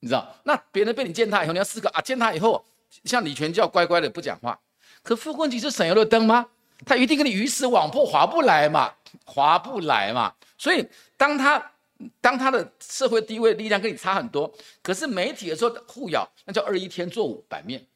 你知道？那别人被你践踏以后，你要思考啊，践踏以后，像李全教乖乖的不讲话，可傅昆萁是省油的灯吗？他一定跟你鱼死网破，划不来嘛，划不来嘛。所以当他当他的社会地位力量跟你差很多，可是媒体的时候互咬，那叫二一天作五版面，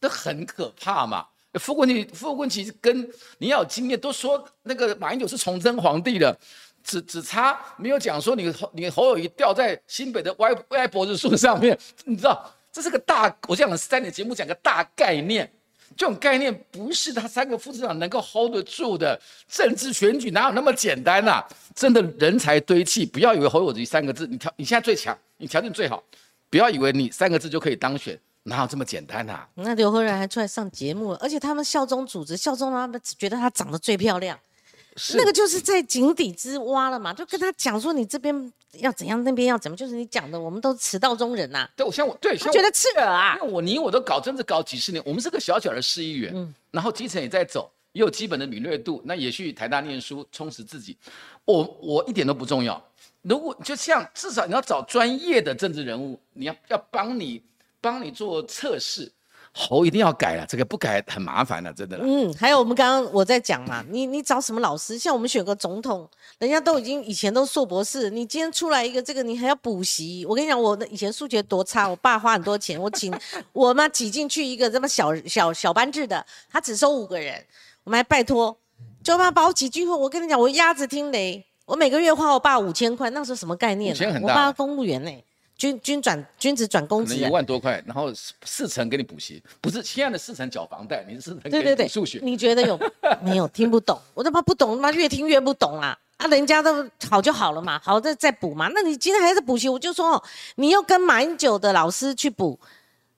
这很可怕嘛。傅昆萁，傅昆萁跟你要有经验，都说那个马英九是崇祯皇帝的，只只差没有讲说你你侯友谊掉在新北的歪歪脖子树上面，[LAUGHS] 你知道这是个大，我讲三点节目讲个大概念，这种概念不是他三个副市长能够 hold 得住的。政治选举哪有那么简单呐？真的人才堆砌，不要以为侯友谊三个字，你条你现在最强，你条件最好，不要以为你三个字就可以当选，哪有这么简单呐？那刘和然还出来上节目，而且他们效忠组织，效忠他们觉得她长得最漂亮。那个就是在井底之蛙了嘛，就跟他讲说你这边要怎样，那边要怎么，就是你讲的，我们都迟到中人呐。对，我像我对，觉得刺耳啊。那我你我都搞政治搞几十年，我们是个小小的市议员，嗯，然后基层也在走，也有基本的敏锐度，那也去台大念书充实自己。我我一点都不重要。如果就像至少你要找专业的政治人物，你要要帮你帮你做测试。侯一定要改了，这个不改很麻烦的，真的。嗯，还有我们刚刚我在讲嘛，你你找什么老师？像我们选个总统，人家都已经以前都硕博士，你今天出来一个这个，你还要补习。我跟你讲，我的以前数学多差，我爸花很多钱，我请 [LAUGHS] 我妈挤进去一个这么小小小班制的，他只收五个人，我们还拜托，就妈把我挤进去。我跟你讲，我鸭子听雷，我每个月花我爸五千块，那时候什么概念？我爸公务员呢。军军转军职转公职，一万多块，然后四成给你补习，不是现在的四成缴房贷，你是四成给补数学。你觉得有没有听不懂？我他妈不懂，他妈越听越不懂啊！啊，人家都好就好了嘛，好再再补嘛。那你今天还是补习，我就说哦，你又跟马英九的老师去补，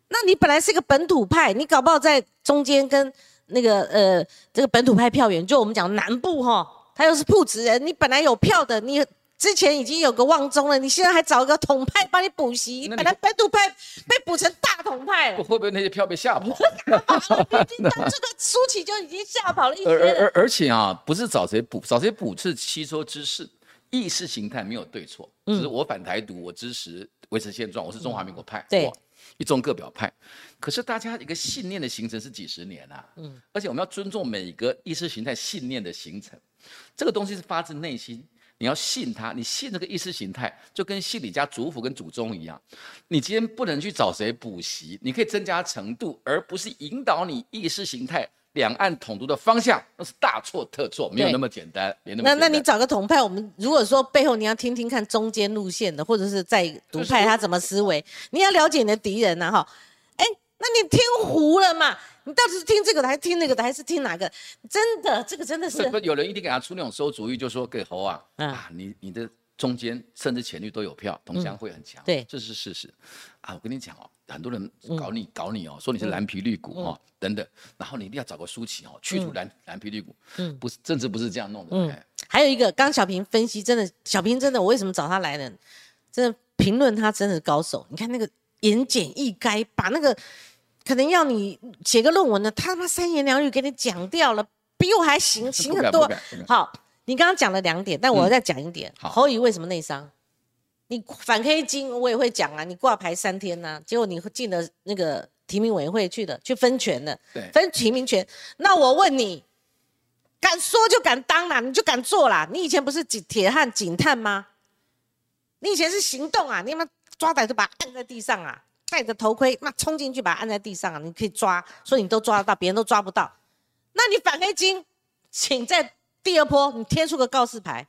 那你本来是一个本土派，你搞不好在中间跟那个呃这个本土派票源，就我们讲南部哈，他又是铺子人，你本来有票的你。之前已经有个旺中了，你现在还找个统派帮你补习，本来本土派被补成大统派，会不会那些票被吓跑？这个舒淇就已经吓跑了一而而而且啊，不是找谁补，找谁补是吸收知识，意识形态没有对错，只是我反台独，我支持维持现状，我是中华民国派，对，一中各表派。可是大家一个信念的形成是几十年啊，嗯，而且我们要尊重每一个意识形态信念的形成，这个东西是发自内心。你要信他，你信这个意识形态，就跟信你家祖父跟祖宗一样。你今天不能去找谁补习，你可以增加程度，而不是引导你意识形态两岸统独的方向，那是大错特错，没有那么简单。那那你找个统派，我们如果说背后你要听听看中间路线的，或者是在独派他怎么思维，你要了解你的敌人呐，哈。哎，那你听糊了嘛？你到底是听这个的，还是听那个的，还是听哪个？真的，这个真的是。不，有人一定给他出那种馊主意，就说给侯啊，啊，你你的中间甚至前率都有票，同乡会很强。对，这是事实。啊，我跟你讲哦，很多人搞你搞你哦，说你是蓝皮绿骨哦，等等，然后你一定要找个舒淇哦，去除蓝蓝皮绿骨。嗯，不是政治不是这样弄的。嗯，还有一个，刚小平分析，真的，小平真的，我为什么找他来呢？真的评论他真的是高手。你看那个言简意赅，把那个。可能要你写个论文的，他妈三言两语给你讲掉了，比我还行，行很多。好，你刚刚讲了两点，但我再讲一点。侯乙为什么内伤？你反黑金我也会讲啊，你挂牌三天呐，结果你进了那个提名委员会去的，去分权的，分提名权。那我问你，敢说就敢当啦，你就敢做啦。你以前不是警铁汉警探吗？你以前是行动啊，你他妈抓歹就把按在地上啊。戴着头盔，那冲进去把他按在地上啊！你可以抓，所以你都抓得到，别人都抓不到。那你反黑金，请在第二波你贴出个告示牌，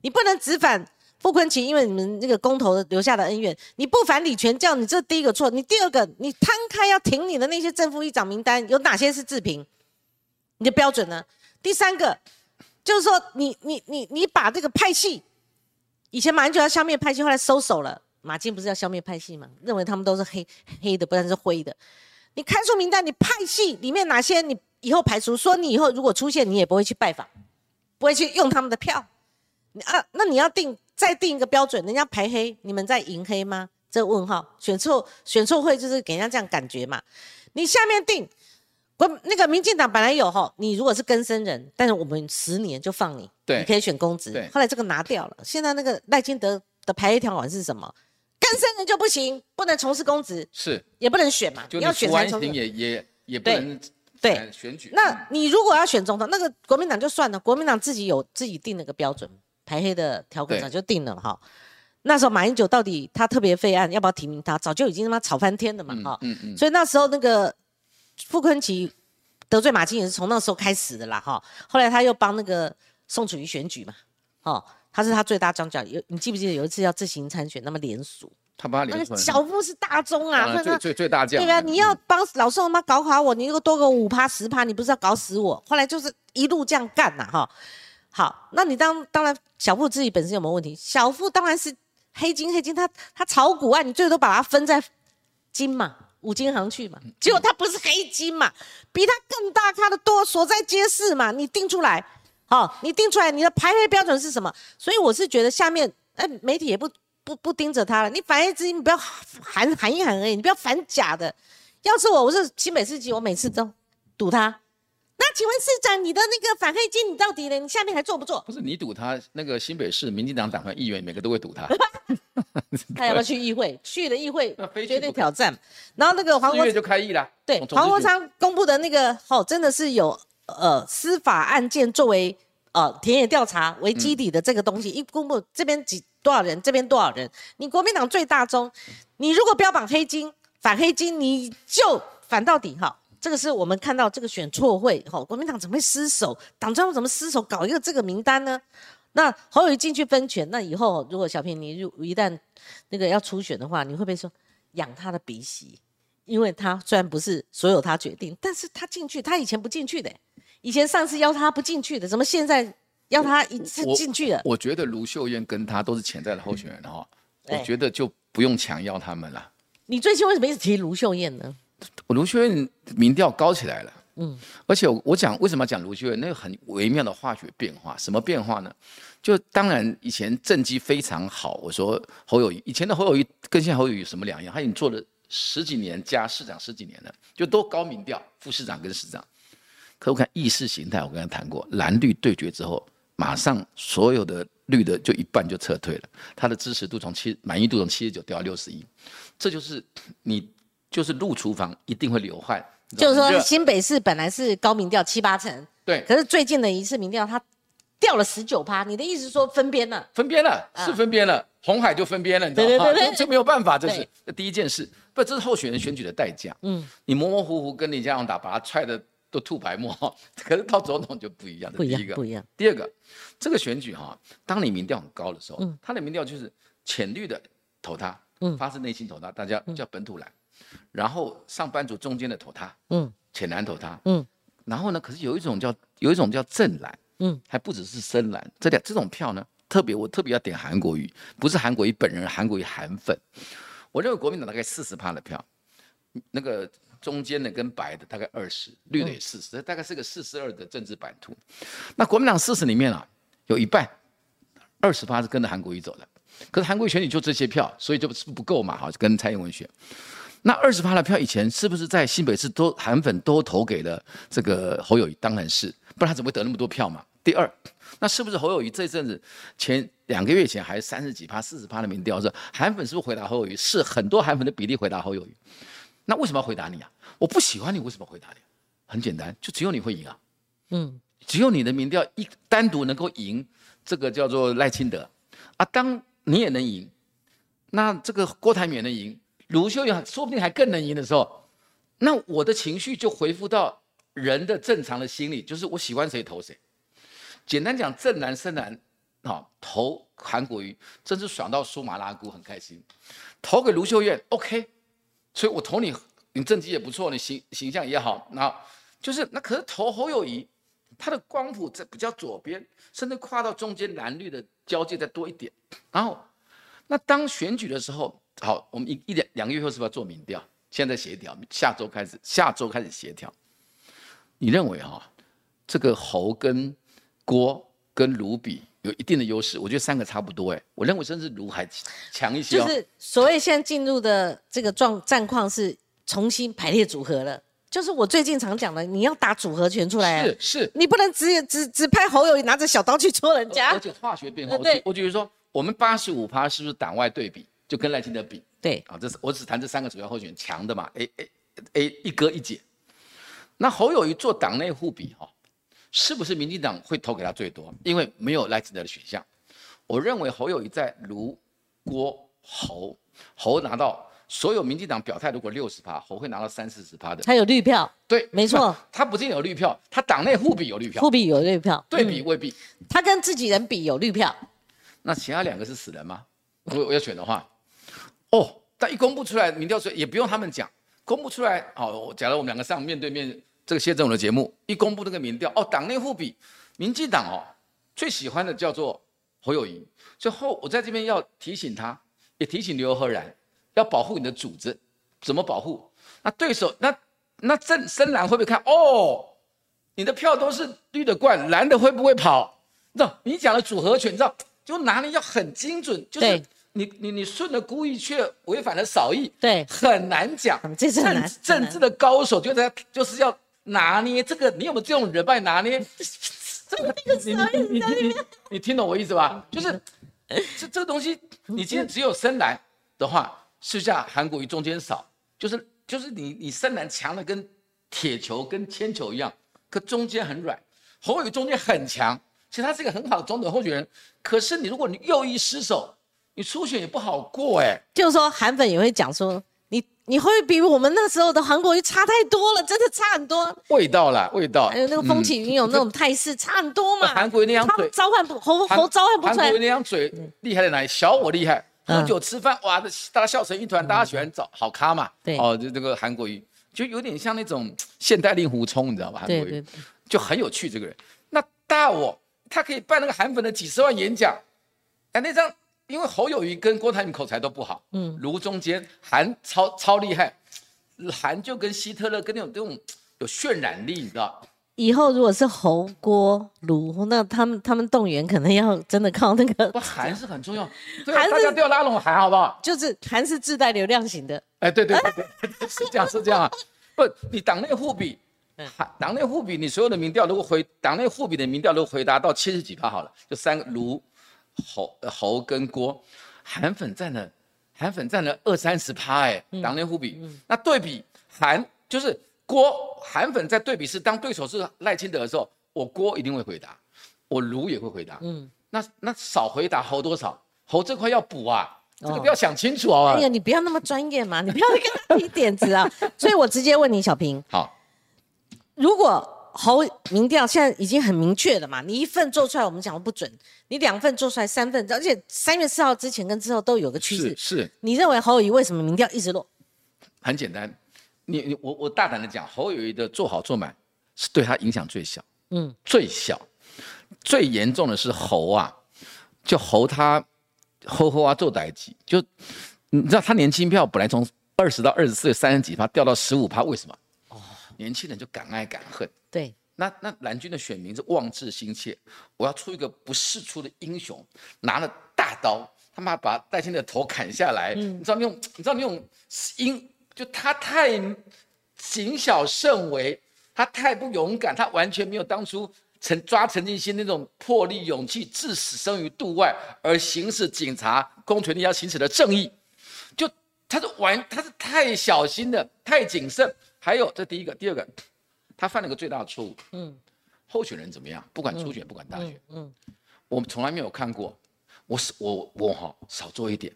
你不能只反傅昆萁，因为你们那个公投留下的恩怨，你不反李全教，你这第一个错。你第二个，你摊开要挺你的那些正副议长名单，有哪些是自评？你的标准呢？第三个，就是说你你你你把这个派系，以前马英九要消灭派系，后来收手了。马竞不是要消灭派系吗？认为他们都是黑黑的，不然是灰的。你开出名单，你派系里面哪些你以后排除？说你以后如果出现，你也不会去拜访，不会去用他们的票。你啊，那你要定再定一个标准，人家排黑，你们在赢黑吗？这问号，选错选错会就是给人家这样感觉嘛。你下面定，国那个民进党本来有哈，你如果是根生人，但是我们十年就放你，对，你可以选公职。后来这个拿掉了，现在那个赖清德的排黑条款是什么？单身人就不行，不能从事公职，是也不能选嘛，就要选才从也也也不能对选举。那你如果要选总统，那个国民党就算了，国民党自己有自己定那个标准，排黑的条款早就定了哈。那时候马英九到底他特别费案要不要提名他，早就已经他妈吵翻天了嘛哈。嗯嗯。所以那时候那个傅昆萁得罪马金也是从那时候开始的啦哈。后来他又帮那个宋楚瑜选举嘛，哦，他是他最大庄脚。有你记不记得有一次要自行参选，那么联署？他把你那个小夫是大宗啊，最最最大将。对啊，你要帮老宋他妈搞垮我，你如果多个五趴十趴，你不是要搞死我？后来就是一路这样干呐，哈。好，那你当当然小富自己本身有没有问题？小富当然是黑金，黑金他他炒股啊，你最多把它分在金嘛，五金行去嘛。结果他不是黑金嘛，比他更大咖的多，所在皆是嘛。你定出来，好，你定出来你的排黑标准是什么？所以我是觉得下面哎媒体也不不不盯着他了，你反黑资金你不要喊喊一喊而已，你不要反假的。要是我我是新北市级，我每次都赌他。那请问市长，你的那个反黑金，你到底呢？你下面还做不做？不是你赌他，那个新北市民进党党团议员每个都会赌他。[LAUGHS] 他要不要去议会？去了议会 [LAUGHS] 绝对挑战。然后那个黄国就开议了。对，黄国昌公布的那个哦，真的是有呃司法案件作为呃田野调查为基底的这个东西，一公布这边几多少人，这边多少人，你国民党最大宗，你如果标榜黑金反黑金，你就反到底哈。这个是我们看到这个选错会，吼，国民党怎么会失手？党中央怎么失手搞一个这个名单呢？那侯友谊进去分权，那以后如果小平你如一旦那个要初选的话，你会不会说养他的鼻息？因为他虽然不是所有他决定，但是他进去，他以前不进去的，以前上次邀他不进去的，怎么现在要他一次进去了？我觉得卢秀燕跟他都是潜在的候选人哈，我觉得就不用强要他们了。你最近为什么一直提卢秀燕呢？卢秀燕民调高起来了，嗯，而且我讲为什么要讲卢秀燕，那个很微妙的化学变化，什么变化呢？就当然以前政绩非常好，我说侯友谊以前的侯友谊跟现在侯友谊有什么两样？他已经做了十几年加市长十几年了，就都高民调，副市长跟市长。可我看意识形态，我跟他谈过，蓝绿对决之后，马上所有的绿的就一半就撤退了，他的支持度从七满意度从七十九掉到六十一，这就是你。就是入厨房一定会流汗，就是说新北市本来是高民调七八成，对，可是最近的一次民调它掉了十九趴，你的意思说分边了？分边了，是分边了，红海就分边了，你知道吗？这没有办法，这是第一件事，不，这是候选人选举的代价。嗯，你模模糊糊跟你这样打，把他踹的都吐白沫，[LAUGHS] 可是到总统就不一样。不一样，不一样。第二个，这个选举哈，当你民调很高的时候，他的民调就是浅绿的投他，嗯，发自内心投他，大家叫本土蓝。然后上班族中间的投他，嗯，浅蓝投他，嗯，然后呢，可是有一种叫有一种叫正蓝，嗯，还不只是深蓝，这两这种票呢，特别我特别要点韩国瑜，不是韩国瑜本人，韩国瑜韩粉，我认为国民党大概四十趴的票，那个中间的跟白的大概二十，绿的也四十，大概是个四十二的政治版图。那国民党四十里面啊，有一半二十趴是跟着韩国瑜走的，可是韩国瑜选举就这些票，所以就是不够嘛，哈，跟蔡英文选。那二十趴的票以前是不是在新北市都韩粉都投给了这个侯友谊？当然是，不然他怎么会得那么多票嘛？第二，那是不是侯友谊这阵子前两个月前还三十几趴、四十趴的民调是韩粉是不是回答侯友谊？是很多韩粉的比例回答侯友谊。那为什么要回答你啊？我不喜欢你，为什么回答你？很简单，就只有你会赢啊。嗯，只有你的民调一单独能够赢这个叫做赖清德啊，当你也能赢，那这个郭台铭也能赢。卢秀燕说不定还更能赢的时候，那我的情绪就回复到人的正常的心理，就是我喜欢谁投谁。简单讲，正蓝深蓝，好投韩国瑜，真是爽到酥麻拉姑，很开心。投给卢秀燕，OK，所以我投你，你政绩也不错，你形形象也好，那就是那可是投侯友谊，他的光谱在比较左边，甚至跨到中间蓝绿的交界再多一点。然后，那当选举的时候。好，我们一一两两个月后是不是要做民调？现在协调，下周开始，下周开始协调。你认为哈，这个侯跟郭跟卢比有一定的优势？我觉得三个差不多哎，我认为甚至卢还强一些。就是所谓现在进入的这个状战况是重新排列组合了。就是我最近常讲的，你要打组合拳出来啊，是是，你不能只只只派侯友拿着小刀去戳人家。而且化学变化，对，我就是说，我们八十五趴是不是党外对比？就跟赖清德比，对啊，这是我只谈这三个主要候选人强的嘛，A A A 一哥一姐。那侯友谊做党内互比哈，是不是民进党会投给他最多？因为没有赖清德的选项。我认为侯友谊在卢郭侯侯拿到所有民进党表态，如果六十趴，侯会拿到三四十趴的。他有绿票，对，没错，他不仅有绿票，他党内互比有绿票，互比有绿票，对比未必。他跟自己人比有绿票，那其他两个是死人吗？我我要选的话。哦，但一公布出来民调出来也不用他们讲，公布出来哦，假如我们两个上面对面这个谢振武的节目，一公布这个民调哦，党内互比，民进党哦最喜欢的叫做侯友谊，所以后我在这边要提醒他，也提醒刘和然，要保护你的主子，怎么保护？那对手那那正深蓝会不会看？哦，你的票都是绿的灌，蓝的会不会跑？你知道你讲的组合拳，你知道就拿捏要很精准，就是你你你顺了故意却违反了少意，对，很难讲。这是难。政治的高手就在就是要拿捏这个，你有没有这种人帮你拿捏？这个你你你你你听懂我意思吧？就是这这个东西，你今天只有深蓝的话，剩下韩国瑜中间少，就是就是你你深蓝强的跟铁球跟铅球一样，可中间很软，侯友中间很强。其实他是一个很好的总统候选人，可是你如果你右翼失守，你初选也不好过哎。就是说韩粉也会讲说，你你会比我们那时候的韩国瑜差太多了，真的差很多。味道啦，味道。还有那个风起云涌那种态势，差很多嘛。韩国瑜那张嘴召唤不侯侯召唤不出来。韩国瑜那张嘴厉害在哪里？小我厉害，喝酒吃饭哇，大家笑成一团，大家喜欢找好咖嘛。对。哦，就这个韩国瑜就有点像那种现代令狐冲，你知道吧？韩国瑜就很有趣，这个人。那大我。他可以办那个韩粉的几十万演讲，哎，那张因为侯友谊跟郭台铭口才都不好，嗯，卢中间韩超超厉害，韩就跟希特勒跟那种这种有渲染力，你知道？以后如果是侯郭卢，那他们他们动员可能要真的靠那个。不，韩是很重要，[LAUGHS] 韩大家都要拉拢韩，好不好？就是韩是自带流量型的。哎，对对对对，[LAUGHS] 是这样是这样啊，不，你党内互比。党内互比，你所有的民调如果回党内互比的民调都回答到七十几趴好了，就三个卢、侯、侯跟郭，韩粉占了韩粉占了二三十趴哎，党内互比，那对比韩就是郭韩粉在对比是当对手是赖清德的时候，我郭一定会回答，我卢也会回答，嗯，那那少回答侯多少，侯这块要补啊，这个不要想清楚啊，哎呀，你不要那么专业嘛，你不要跟他提点子啊，[LAUGHS] 所以我直接问你小平，好。如果侯民调现在已经很明确了嘛，你一份做出来我们讲不准，你两份做出来三份，而且三月四号之前跟之后都有个趋势。是。你认为侯友谊为什么民调一直落？很简单，你你我我大胆的讲，侯友谊的做好做满是对他影响最小，嗯，最小，最严重的是侯啊，就侯他侯侯啊做代级，就你知道他年轻票本来从二十到二十四岁三十几趴掉到十五趴，为什么？年轻人就敢爱敢恨，对，那那蓝军的选民是望志心切，我要出一个不世出的英雄，拿了大刀，他妈把戴清的头砍下来，你知道那种，你知道那种英，就他太谨小慎微，他太不勇敢，他完全没有当初陈抓陈进兴那种魄力勇气，致死生于度外而行使警察公权力要行使的正义，就他是完，他是太小心的，太谨慎。还有，这第一个，第二个，他犯了个最大的错误。嗯，候选人怎么样？不管初选，不管大选，嗯，我们从来没有看过，我是我我哈少做一点，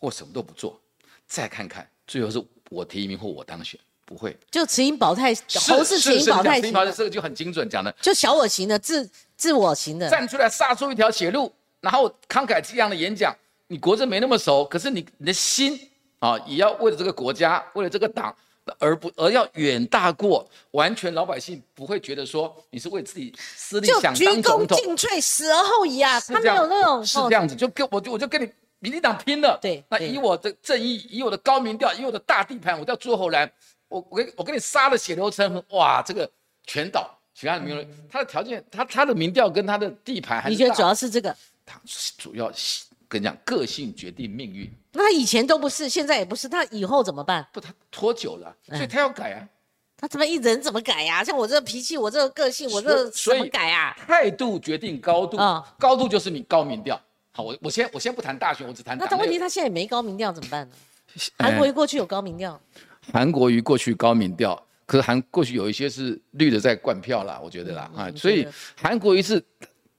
或什么都不做，再看看最后是我提名或我当选，不会。就持盈保泰，侯是持盈保泰型，这个就很精准讲的。就小我型的，自自我型的，站出来杀出一条血路，然后慷慨激昂的演讲。你国政没那么熟，可是你你的心啊，也要为了这个国家，为了这个党。而不而要远大过完全老百姓不会觉得说你是为自己私利想当总统，进退死而后已啊，他没有那种是这样子，就跟我就我就跟你民进党拼了。对，那以我的正义，以我的高民调，以我的大地盘，我叫朱厚兰，我我我跟你杀了血流成河，哇，这个全倒，其他没有。他的条件，他他的民调跟他的地盘还，你觉得主要是这个？他主要跟你讲，个性决定命运。那他以前都不是，现在也不是，他以后怎么办？不，他拖久了，所以他要改啊。他怎么一人怎么改呀？像我这个脾气，我这个个性，我这怎么改啊？态度决定高度，高度就是你高民调。好，我我先我先不谈大选，我只谈。那他问题他现在也没高民调怎么办呢？[LAUGHS] 韩国瑜过去有高民调。韩国瑜过去高民调，可是韩过去有一些是绿的在灌票啦，我觉得啦啊，所以韩国瑜是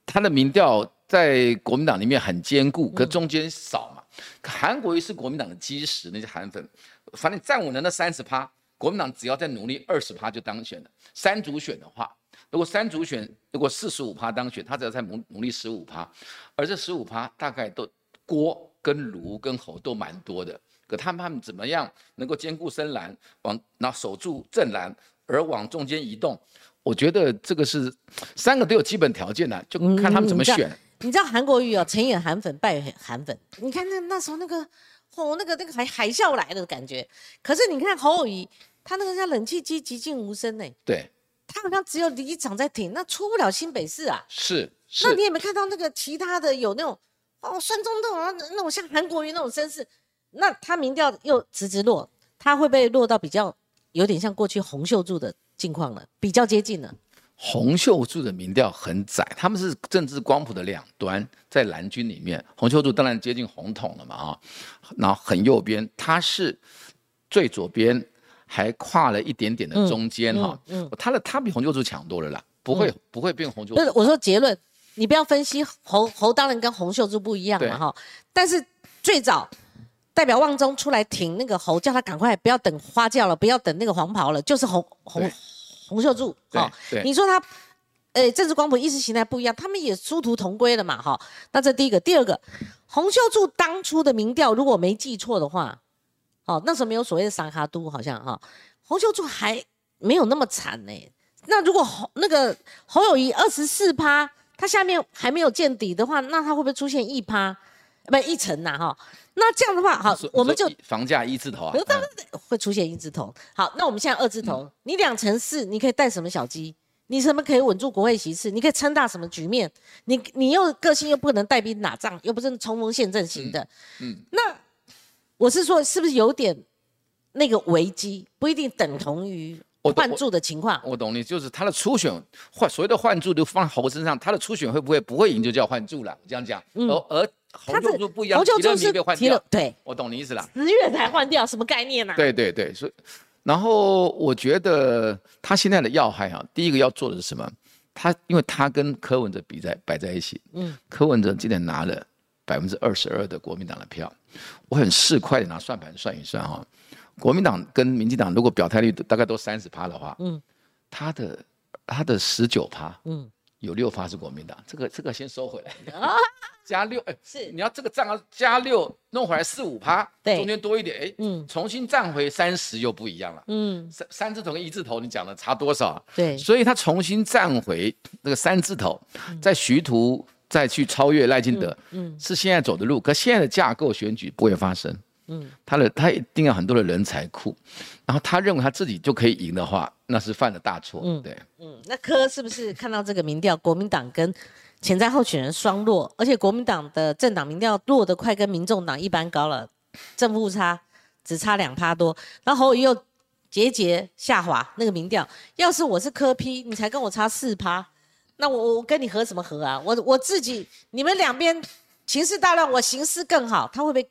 他的民调。在国民党里面很坚固，可中间少嘛。韩国瑜是国民党的基石，那些韩粉，反正站稳了那三十趴，国民党只要再努力二十趴就当选了。三组选的话，如果三组选，如果四十五趴当选，他只要再努努力十五趴，而这十五趴大概都郭跟卢跟侯都蛮多的，可他们怎么样能够兼顾深蓝，往那守住正蓝，而往中间移动？我觉得这个是三个都有基本条件的，就看他们怎么选。你知道韩国瑜哦，成也韩粉，败也韩粉。你看那那时候那个哦，那个那个海海啸来的感觉。可是你看侯友谊，他那个像冷气机寂静无声呢。对。他好像只有里长在挺，那出不了新北市啊。是。那你有没有看到那个其他的有那种哦，孙中栋啊，那种像韩国瑜那种声势？那他民调又直直落，他会不会落到比较有点像过去洪秀柱的？境况了，比较接近了。洪秀柱的民调很窄，他们是政治光谱的两端，在蓝军里面，洪秀柱当然接近红统了嘛啊，然后很右边，他是最左边，还跨了一点点的中间哈，嗯，他的他比洪秀柱强多了啦，不会不会变洪秀。不是我说结论，你不要分析侯侯当然跟洪秀柱不一样嘛哈，但是最早。代表旺中出来挺那个侯，叫他赶快不要等花轿了，不要等那个黄袍了，就是洪洪洪秀柱。哦，你说他，呃，政治光谱意识形态不一样，他们也殊途同归了嘛？哈，那这第一个，第二个，洪秀柱当初的民调，如果没记错的话，哦，那时候没有所谓的沙卡都，好像哈，洪秀柱还没有那么惨呢。那如果侯那个侯友谊二十四趴，他下面还没有见底的话，那他会不会出现一趴？不，一层呐，哈。那这样的话，好，我们就房价一字头啊，会出现一字头。好，那我们现在二字头，你两成四，你可以带什么小鸡？你什么可以稳住国会席次？你可以撑大什么局面？你你又个性又不能带兵打仗，又不是冲锋陷阵型的。嗯，那我是说，是不是有点那个危机？不一定等同于换注的情况。我懂你，就是他的初选换所谓的换注都放侯身上，他的初选会不会不会赢就叫换注了？这样讲，而而。红秀柱不一样，红秀柱是提了，对，我懂你意思了。十月才换掉，什么概念呢？对对对，所以，然后我觉得他现在的要害啊，第一个要做的是什么？他因为他跟柯文哲比在摆在一起，嗯，柯文哲今天拿了百分之二十二的国民党的票，我很市侩的拿算盘算一算哈，国民党跟民进党如果表态率大概都三十趴的话，嗯，他的他的十九趴，嗯。有六发是国民党，这个这个先收回来，[LAUGHS] 加六，哎，是。你要这个账要加六，弄回来四五趴，对，中间多一点，哎，嗯，重新站回三十又不一样了，嗯，三三字头跟一字头，你讲的差多少？对，所以他重新站回那个三字头，在徐图再去超越赖清德，嗯，是现在走的路，可现在的架构选举不会发生。嗯，他的他一定要很多的人才库，然后他认为他自己就可以赢的话，那是犯了大错。嗯，对，嗯，那柯是不是看到这个民调，国民党跟潜在候选人双落，而且国民党的政党民调落得快跟民众党一般高了，正负差只差两趴多，然后又节节下滑那个民调，要是我是柯批，你才跟我差四趴，那我我跟你合什么合啊？我我自己你们两边情势大乱，我形势更好，他会不会？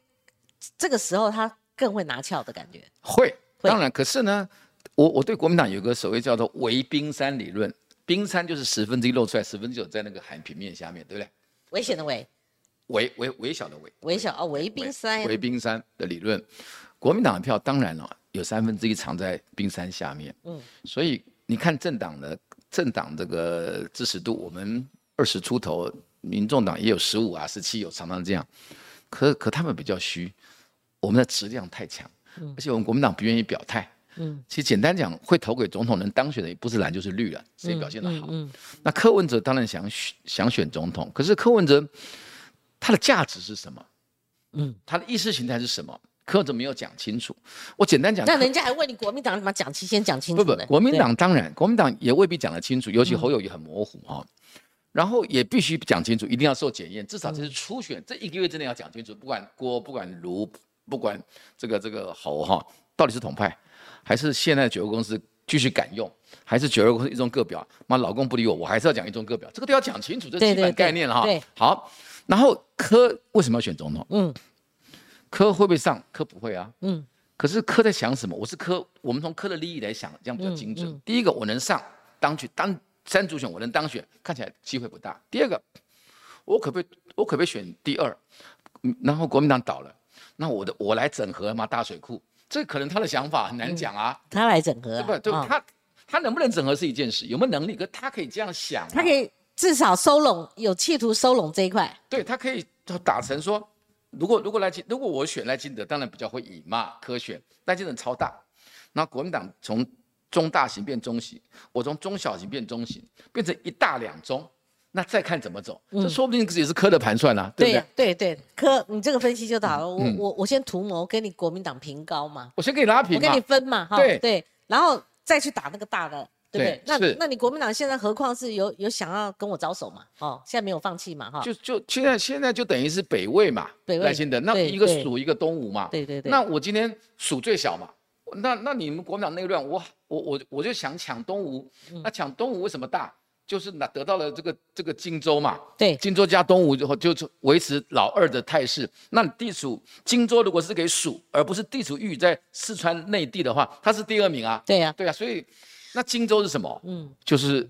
这个时候他更会拿翘的感觉，会，当然，可是呢，我我对国民党有个所谓叫做“围冰山理论”，冰山就是十分之一露出来，十分之九在那个海平面下面，对不对？危险的危，微微微小的微，微小哦，微冰山，微冰山的理论，国民党的票当然了，有三分之一藏在冰山下面，嗯，所以你看政党的政党这个支持度，我们二十出头，民众党也有十五啊，十七有常常这样。可可他们比较虚，我们的质量太强，而且我们国民党不愿意表态。嗯，其实简单讲，会投给总统能当选的，也不是蓝就是绿了，谁表现的好。嗯，那柯文哲当然想选想选总统，可是柯文哲他的价值是什么？嗯，他的意识形态是什么？柯文哲没有讲清楚。我简单讲，那人家还问你国民党怎么讲清，先讲清楚。不不，国民党当然，国民党也未必讲得清楚，尤其侯友谊很模糊哈。然后也必须讲清楚，一定要受检验，至少这是初选，这一个月之内要讲清楚。不管郭，不管卢，不管这个这个侯哈，到底是统派，还是现在的九个公司继续敢用，还是九个公司一中各表？妈，老公不理我，我还是要讲一中各表，这个都要讲清楚，这基本概念了哈。好，然后科为什么要选总统？嗯，柯会不会上？科不会啊。嗯，可是科在想什么？我是科，我们从科的利益来想，这样比较精准。第一个，我能上当去当。三组选我能当选，看起来机会不大。第二个，我可不可以我可不可以选第二？然后国民党倒了，那我的我来整合嘛大水库，这可能他的想法很难讲啊。他来整合，不对，他他能不能整合是一件事，有没有能力？可他可以这样想，他可以至少收拢，有企图收拢这一块。对他可以打成说，如果如果赖清，如果我选赖清德，当然比较会赢嘛，可选。赖清德超大，那国民党从中大型变中型，我从中小型变中型，变成一大两中，那再看怎么走，这说不定也是科的盘算啊，对不对？对对，科，你这个分析就打了。我我我先图谋跟你国民党平高嘛，我先给你拉平，我给你分嘛，哈，对对，然后再去打那个大的。对不对？那那你国民党现在何况是有有想要跟我招手嘛？哦，现在没有放弃嘛？哈，就就现在现在就等于是北魏嘛，北魏新的那一个蜀一个东吴嘛。对对对。那我今天蜀最小嘛，那那你们国民党内乱，我我我我就想抢东吴，那抢东吴为什么大？就是拿得到了这个这个荆州嘛。对。荆州加东吴之后，就维持老二的态势。那地处荆州如果是给蜀，而不是地处豫在四川内地的话，它是第二名啊。对呀。对呀，所以。那荆州是什么？嗯，就是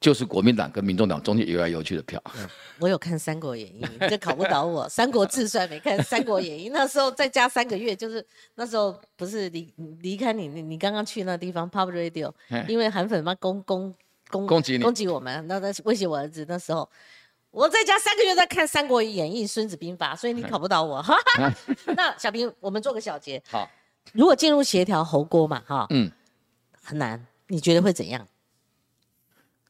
就是国民党跟民众党中间游来游去的票。[LAUGHS] 我有看《三国演义》，这考不倒我。《三国志》算没看，《三国演义》那时候再加三个月，就是那时候不是离离开你，你你刚刚去那地方 Pub Radio，因为韩粉嘛攻攻攻攻击你，攻击我们，那那威胁我儿子。那时候我在家三个月在看《三国演义》《孙子兵法》，所以你考不倒我。[LAUGHS] 那小兵，我们做个小结。[LAUGHS] 好，如果进入协调侯锅嘛，哈，嗯，很难。你觉得会怎样？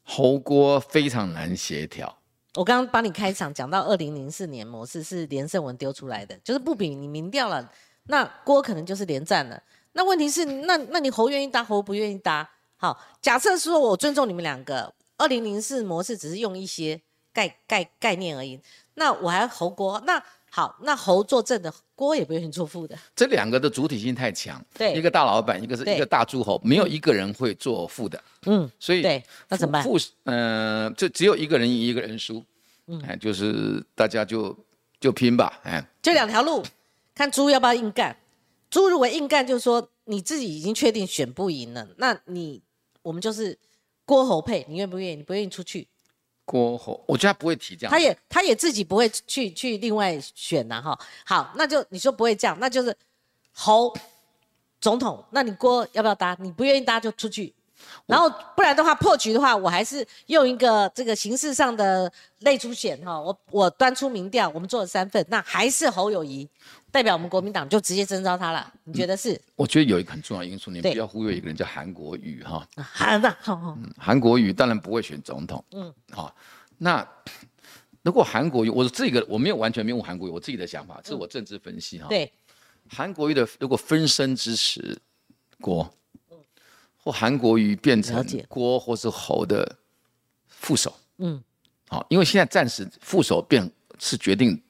侯郭非常难协调。我刚刚帮你开场讲到二零零四年模式是连胜文丢出来的，就是不比你民调了，那郭可能就是连战了。那问题是，那那你侯愿意搭，侯不愿意搭？好，假设说我尊重你们两个，二零零四模式只是用一些概概概念而已，那我还侯郭那。好，那侯做正的，郭也不愿意做副的。这两个的主体性太强，对，一个大老板，一个是一个大诸侯，没有一个人会做副的。嗯，所以对，那怎么办？副，嗯，就只有一个人赢，一个人输。嗯，哎，就是大家就就拼吧，哎，就两条路，看猪要不要硬干。猪如果硬干，就是说你自己已经确定选不赢了，那你我们就是郭侯配，你愿不愿意？你不愿意出去？郭侯，我觉得他不会提这样，他也他也自己不会去去另外选呐哈。好，那就你说不会这样，那就是侯总统，那你郭要不要搭？你不愿意搭就出去，然后不然的话破局的话，我还是用一个这个形式上的类出选哈。我我端出民调，我们做了三份，那还是侯友谊代表我们国民党就直接征召他了。你觉得是？我觉得有一个很重要因素，你不要忽略一个人叫韩国瑜哈。韩的，好好。韩国瑜当然不会选总统。嗯，好。那如果韩国瑜，我这个我没有完全没有韩国瑜，我自己的想法，这是我政治分析哈。对，韩国瑜的如果分身支持郭，或韩国瑜变成郭或是侯的副手，嗯，好，因为现在暂时副手变是决定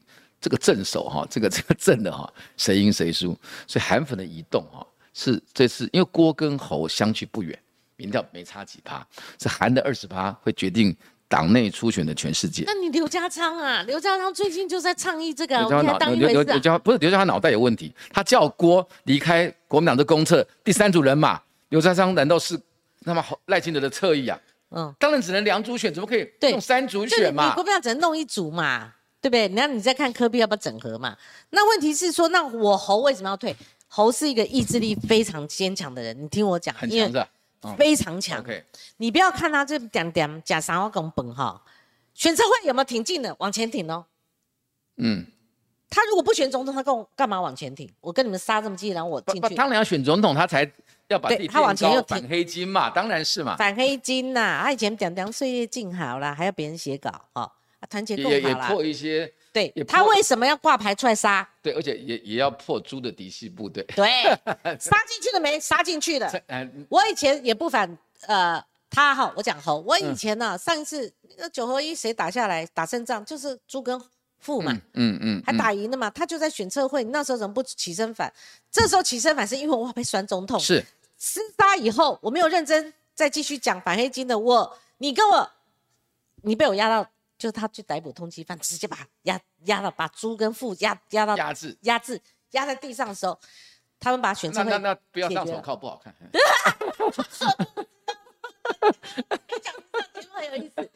这个正手哈，这个 [LAUGHS] 这个正的哈，谁赢谁输，所以韩粉的移动哈是这次因为郭跟侯相距不远，民调没差几趴，是韩的二十趴会决定。党内初选的全世界，那你刘家昌啊？刘家昌最近就在倡议这个，我还当一回事。刘家不是刘家昌脑袋有问题，他叫郭离开国民党的公厕，第三组人马，刘家昌难道是那么赖清德的侧翼啊？嗯，当然只能两组选，怎么可以用三组选嘛？国民党只能弄一组嘛，对不对？那你再看科比要不要整合嘛？那问题是说，那我侯为什么要退？侯是一个意志力非常坚强的人，你听我讲，很强的。非常强，你不要看他这点点假三万公本哈，选车会有没有挺进的？往前挺哦。嗯，他如果不选总统，他跟我干嘛往前挺？我跟你们杀这么近，然后我进去。当然要选总统，他才要把自己往前又反黑金嘛，当然是嘛。反黑金呐，他以前讲讲岁月静好了，还要别人写稿哦，团结共好了。也也破一些。对他为什么要挂牌出来杀？对，而且也也要破猪的嫡系部队。对，[LAUGHS] 杀进去了没？杀进去了。我以前也不反呃他哈，我讲侯，我以前呢上一次那九合一谁打下来打胜仗，就是猪跟父嘛，嗯嗯，还打赢了嘛，他就在选测会，那时候怎么不起身反？这时候起身反是因为我被选总统。是厮杀以后，我没有认真再继续讲反黑金的，我你跟我你被我压到。就是他去逮捕通缉犯，直接把压压到把猪跟父压压到压制压制压在地上的时候，他们把选择那那不要上手铐不好看。讲节目很有意思。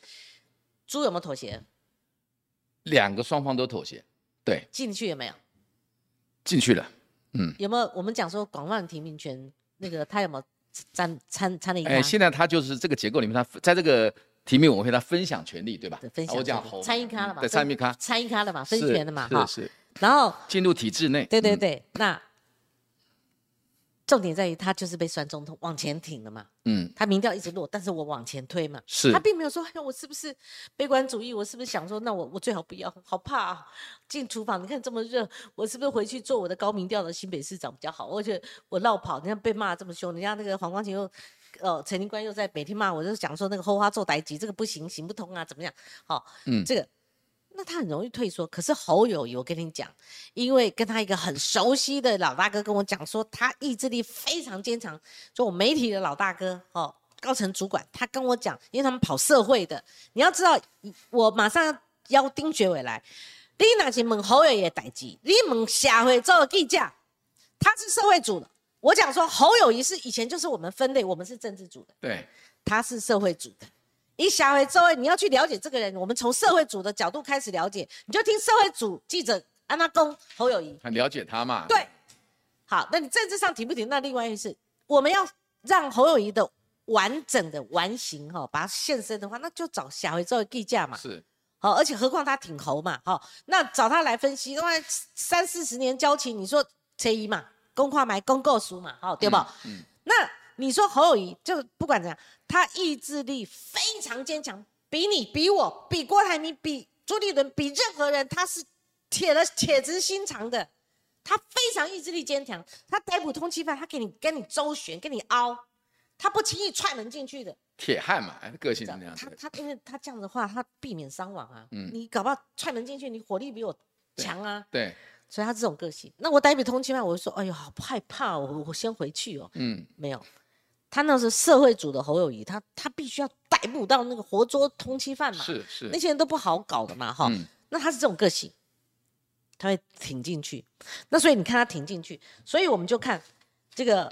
猪有没有妥协？两个双方都妥协，对。进去有没有？进去了，嗯。有没有？我们讲说广泛提名权，那个他有没有参参参与？哎，现在他就是这个结构里面，他在这个。提名委员会他分享权利，对吧？对分享。我讲参与咖了嘛？参与咖，参与咖了嘛？分权的嘛？哈。是。然后进入体制内。对对对，那重点在于他就是被酸中痛往前挺了嘛。嗯，他民调一直落，但是我往前推嘛。是，他并没有说，哎，我是不是悲观主义？我是不是想说，那我我最好不要，好怕啊！进厨房，你看这么热，我是不是回去做我的高民调的新北市长比较好？而且我绕跑，你看被骂这么凶，人家那个黄光琴又。呃，陈林官又在每天骂我，就是讲说那个后花做代级，这个不行，行不通啊，怎么样？好，嗯，这个，那他很容易退缩。可是侯友谊，我跟你讲，因为跟他一个很熟悉的老大哥跟我讲说，他意志力非常坚强。就我媒体的老大哥，哦，高层主管，他跟我讲，因为他们跑社会的，你要知道，我马上邀丁学伟来，你哪是问侯友谊代级，你问社会做记者，他是社会组的。我讲说侯友谊是以前就是我们分类，我们是政治组的，对，他是社会组的。一下回周围你要去了解这个人，我们从社会组的角度开始了解，你就听社会组记者安娜公侯友谊，很了解他嘛。对，好，那你政治上停不停？那另外一件事。我们要让侯友谊的完整的完形哈，把它现身的话，那就找下回周围计价嘛。是，好，而且何况他挺侯嘛，好，那找他来分析，因为三四十年交情，你说车一嘛？公话买公告书嘛，好对不？嗯。那你说侯友谊就不管怎样，他意志力非常坚强，比你、比我、比郭台铭、比朱立伦、比任何人，他是铁了铁直心肠的。他非常意志力坚强，他逮捕通缉犯，他给你跟你周旋，跟你凹，他不轻易踹门进去的。铁汉嘛，个性是那样他他因为他这样的话，他避免伤亡啊。嗯。你搞不好踹门进去，你火力比我强啊。对。所以他这种个性，那我逮捕通缉犯，我就说，哎呦，好害怕，我我先回去哦。嗯，没有，他那是社会主的侯友谊，他他必须要逮捕到那个活捉通缉犯嘛。是是，那些人都不好搞的嘛，哈。那他是这种个性，他会挺进去。那所以你看他挺进去，所以我们就看这个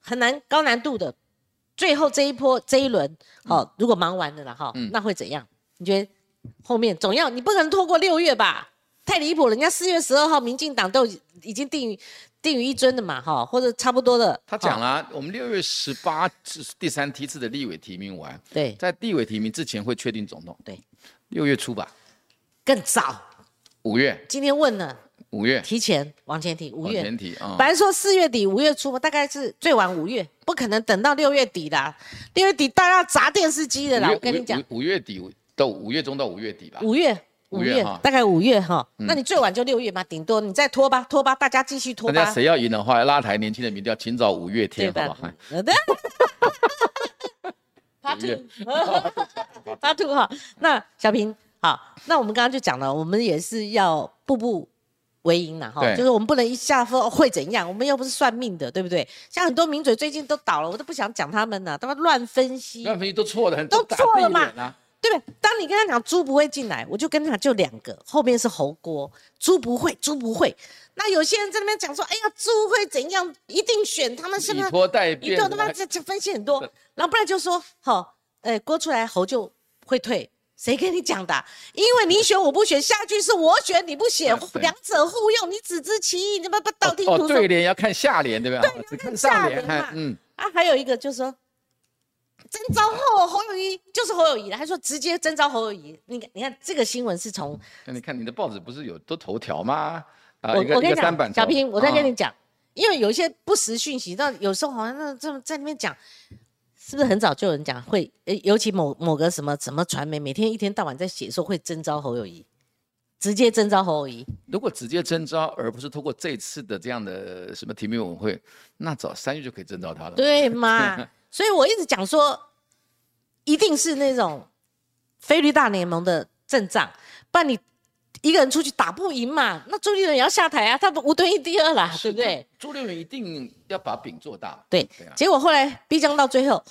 很难高难度的，最后这一波这一轮，哦，如果忙完了了哈，那会怎样？你觉得后面总要你不可能拖过六月吧？太离谱了！人家四月十二号，民进党都已经定于定于一尊的嘛，哈，或者差不多的。他讲了，我们六月十八是第三梯次的立委提名完，对，在立委提名之前会确定总统，对，六月初吧，更早，五月。今天问了，五月提前往前提，五月前提啊。本来说四月底五月初，大概是最晚五月，不可能等到六月底的，六月底大家砸电视机的啦。我跟你讲，五月底到五月中到五月底吧。五月。五月大概五月哈，那你最晚就六月嘛，顶多你再拖吧，拖吧，大家继续拖吧。那谁要赢的话，拉台年轻的民调，请找五月天，好不好？好的。八兔，[LAUGHS] 八兔 [LAUGHS] [LAUGHS] 哈。那小平好，那我们刚刚就讲了，我们也是要步步为营的哈，就是我们不能一下说会怎样，我们又不是算命的，对不对？像很多名嘴最近都倒了，我都不想讲他们了，他们乱分析，乱分析都错的，都错了嘛。对不对？当你跟他讲猪不会进来，我就跟他讲就两个，后面是猴锅，猪不会，猪不会。那有些人在那边讲说，哎呀，猪会怎样？一定选他们是不是？以拖代变，他妈这这分析很多。然后不然就说，好，呃，锅出来猴就会退。谁跟你讲的？因为你选我不选，下句是我选你不选，两者互用，你只知其一，你不不道听途说。哦，对联要看下联，对吧？对，要看下联嘛。嗯。啊，还有一个就是说。征召后侯友谊就是侯友谊了，他说直接征召侯友谊。你看，你看这个新闻是从……那你看你的报纸不是有都头条吗？啊，我我跟你讲，小平，我再跟你讲，因为有一些不实讯息，那有时候好像那这在那边讲，是不是很早就有人讲会？尤其某某个什么什么传媒，每天一天到晚在写说会征召侯友谊，直接征召侯友谊。如果直接征召，而不是通过这次的这样的什么提名委员会，那早三月就可以征召他了。对嘛？[LAUGHS] 所以我一直讲说。一定是那种菲律大联盟的阵仗，不然你一个人出去打不赢嘛。那朱立伦也要下台啊，他不无队一第二啦，对不对？朱立伦一定要把饼做大。对，结果后来逼将到最后，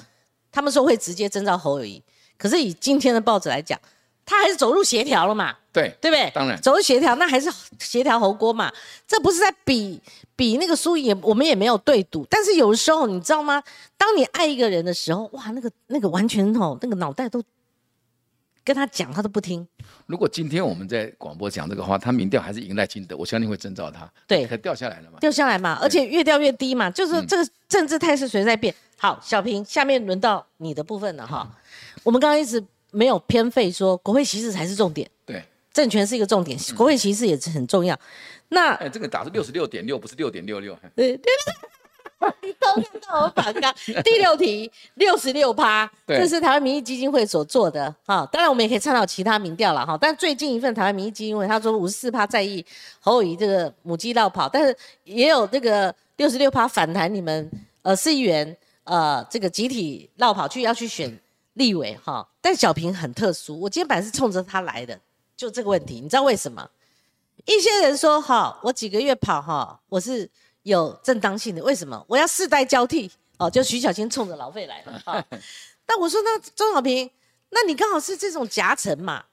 他们说会直接征召侯友谊，可是以今天的报纸来讲。他还是走入协调了嘛？对，对不对？当然，走入协调，那还是协调侯锅嘛。这不是在比比那个输赢，我们也没有对赌。但是有时候你知道吗？当你爱一个人的时候，哇，那个那个完全哦，那个脑袋都跟他讲，他都不听。如果今天我们在广播讲这个话，他民调还是赢赖金德，我相信会征召他。对，他掉下来了嘛？掉下来嘛，而且越掉越低嘛，就是这个政治态势随在变。好，小平，下面轮到你的部分了哈。我们刚刚一直。没有偏废说国会席次才是重点，对，政权是一个重点，国会席次也是很重要。那哎，这个打是六十六点六，不是六点六六。对 [LAUGHS] 对。[LAUGHS] 你都看到我反刚 [LAUGHS] 第六题六十六趴，这是台湾民意基金会所做的哈。当然我们也可以参考其他民调了哈。但最近一份台湾民意基金会他说五十四趴在意侯友谊这个母鸡绕跑，但是也有这个六十六趴反弹你们呃市议员呃这个集体绕跑去要去选立委哈。但小平很特殊，我今天本来是冲着他来的，就这个问题，你知道为什么？一些人说哈，我几个月跑哈，我是。有正当性的，为什么我要世代交替？哦，就徐小清冲着老费来了哈！[LAUGHS] 但我说那钟小平，那你刚好是这种夹层嘛，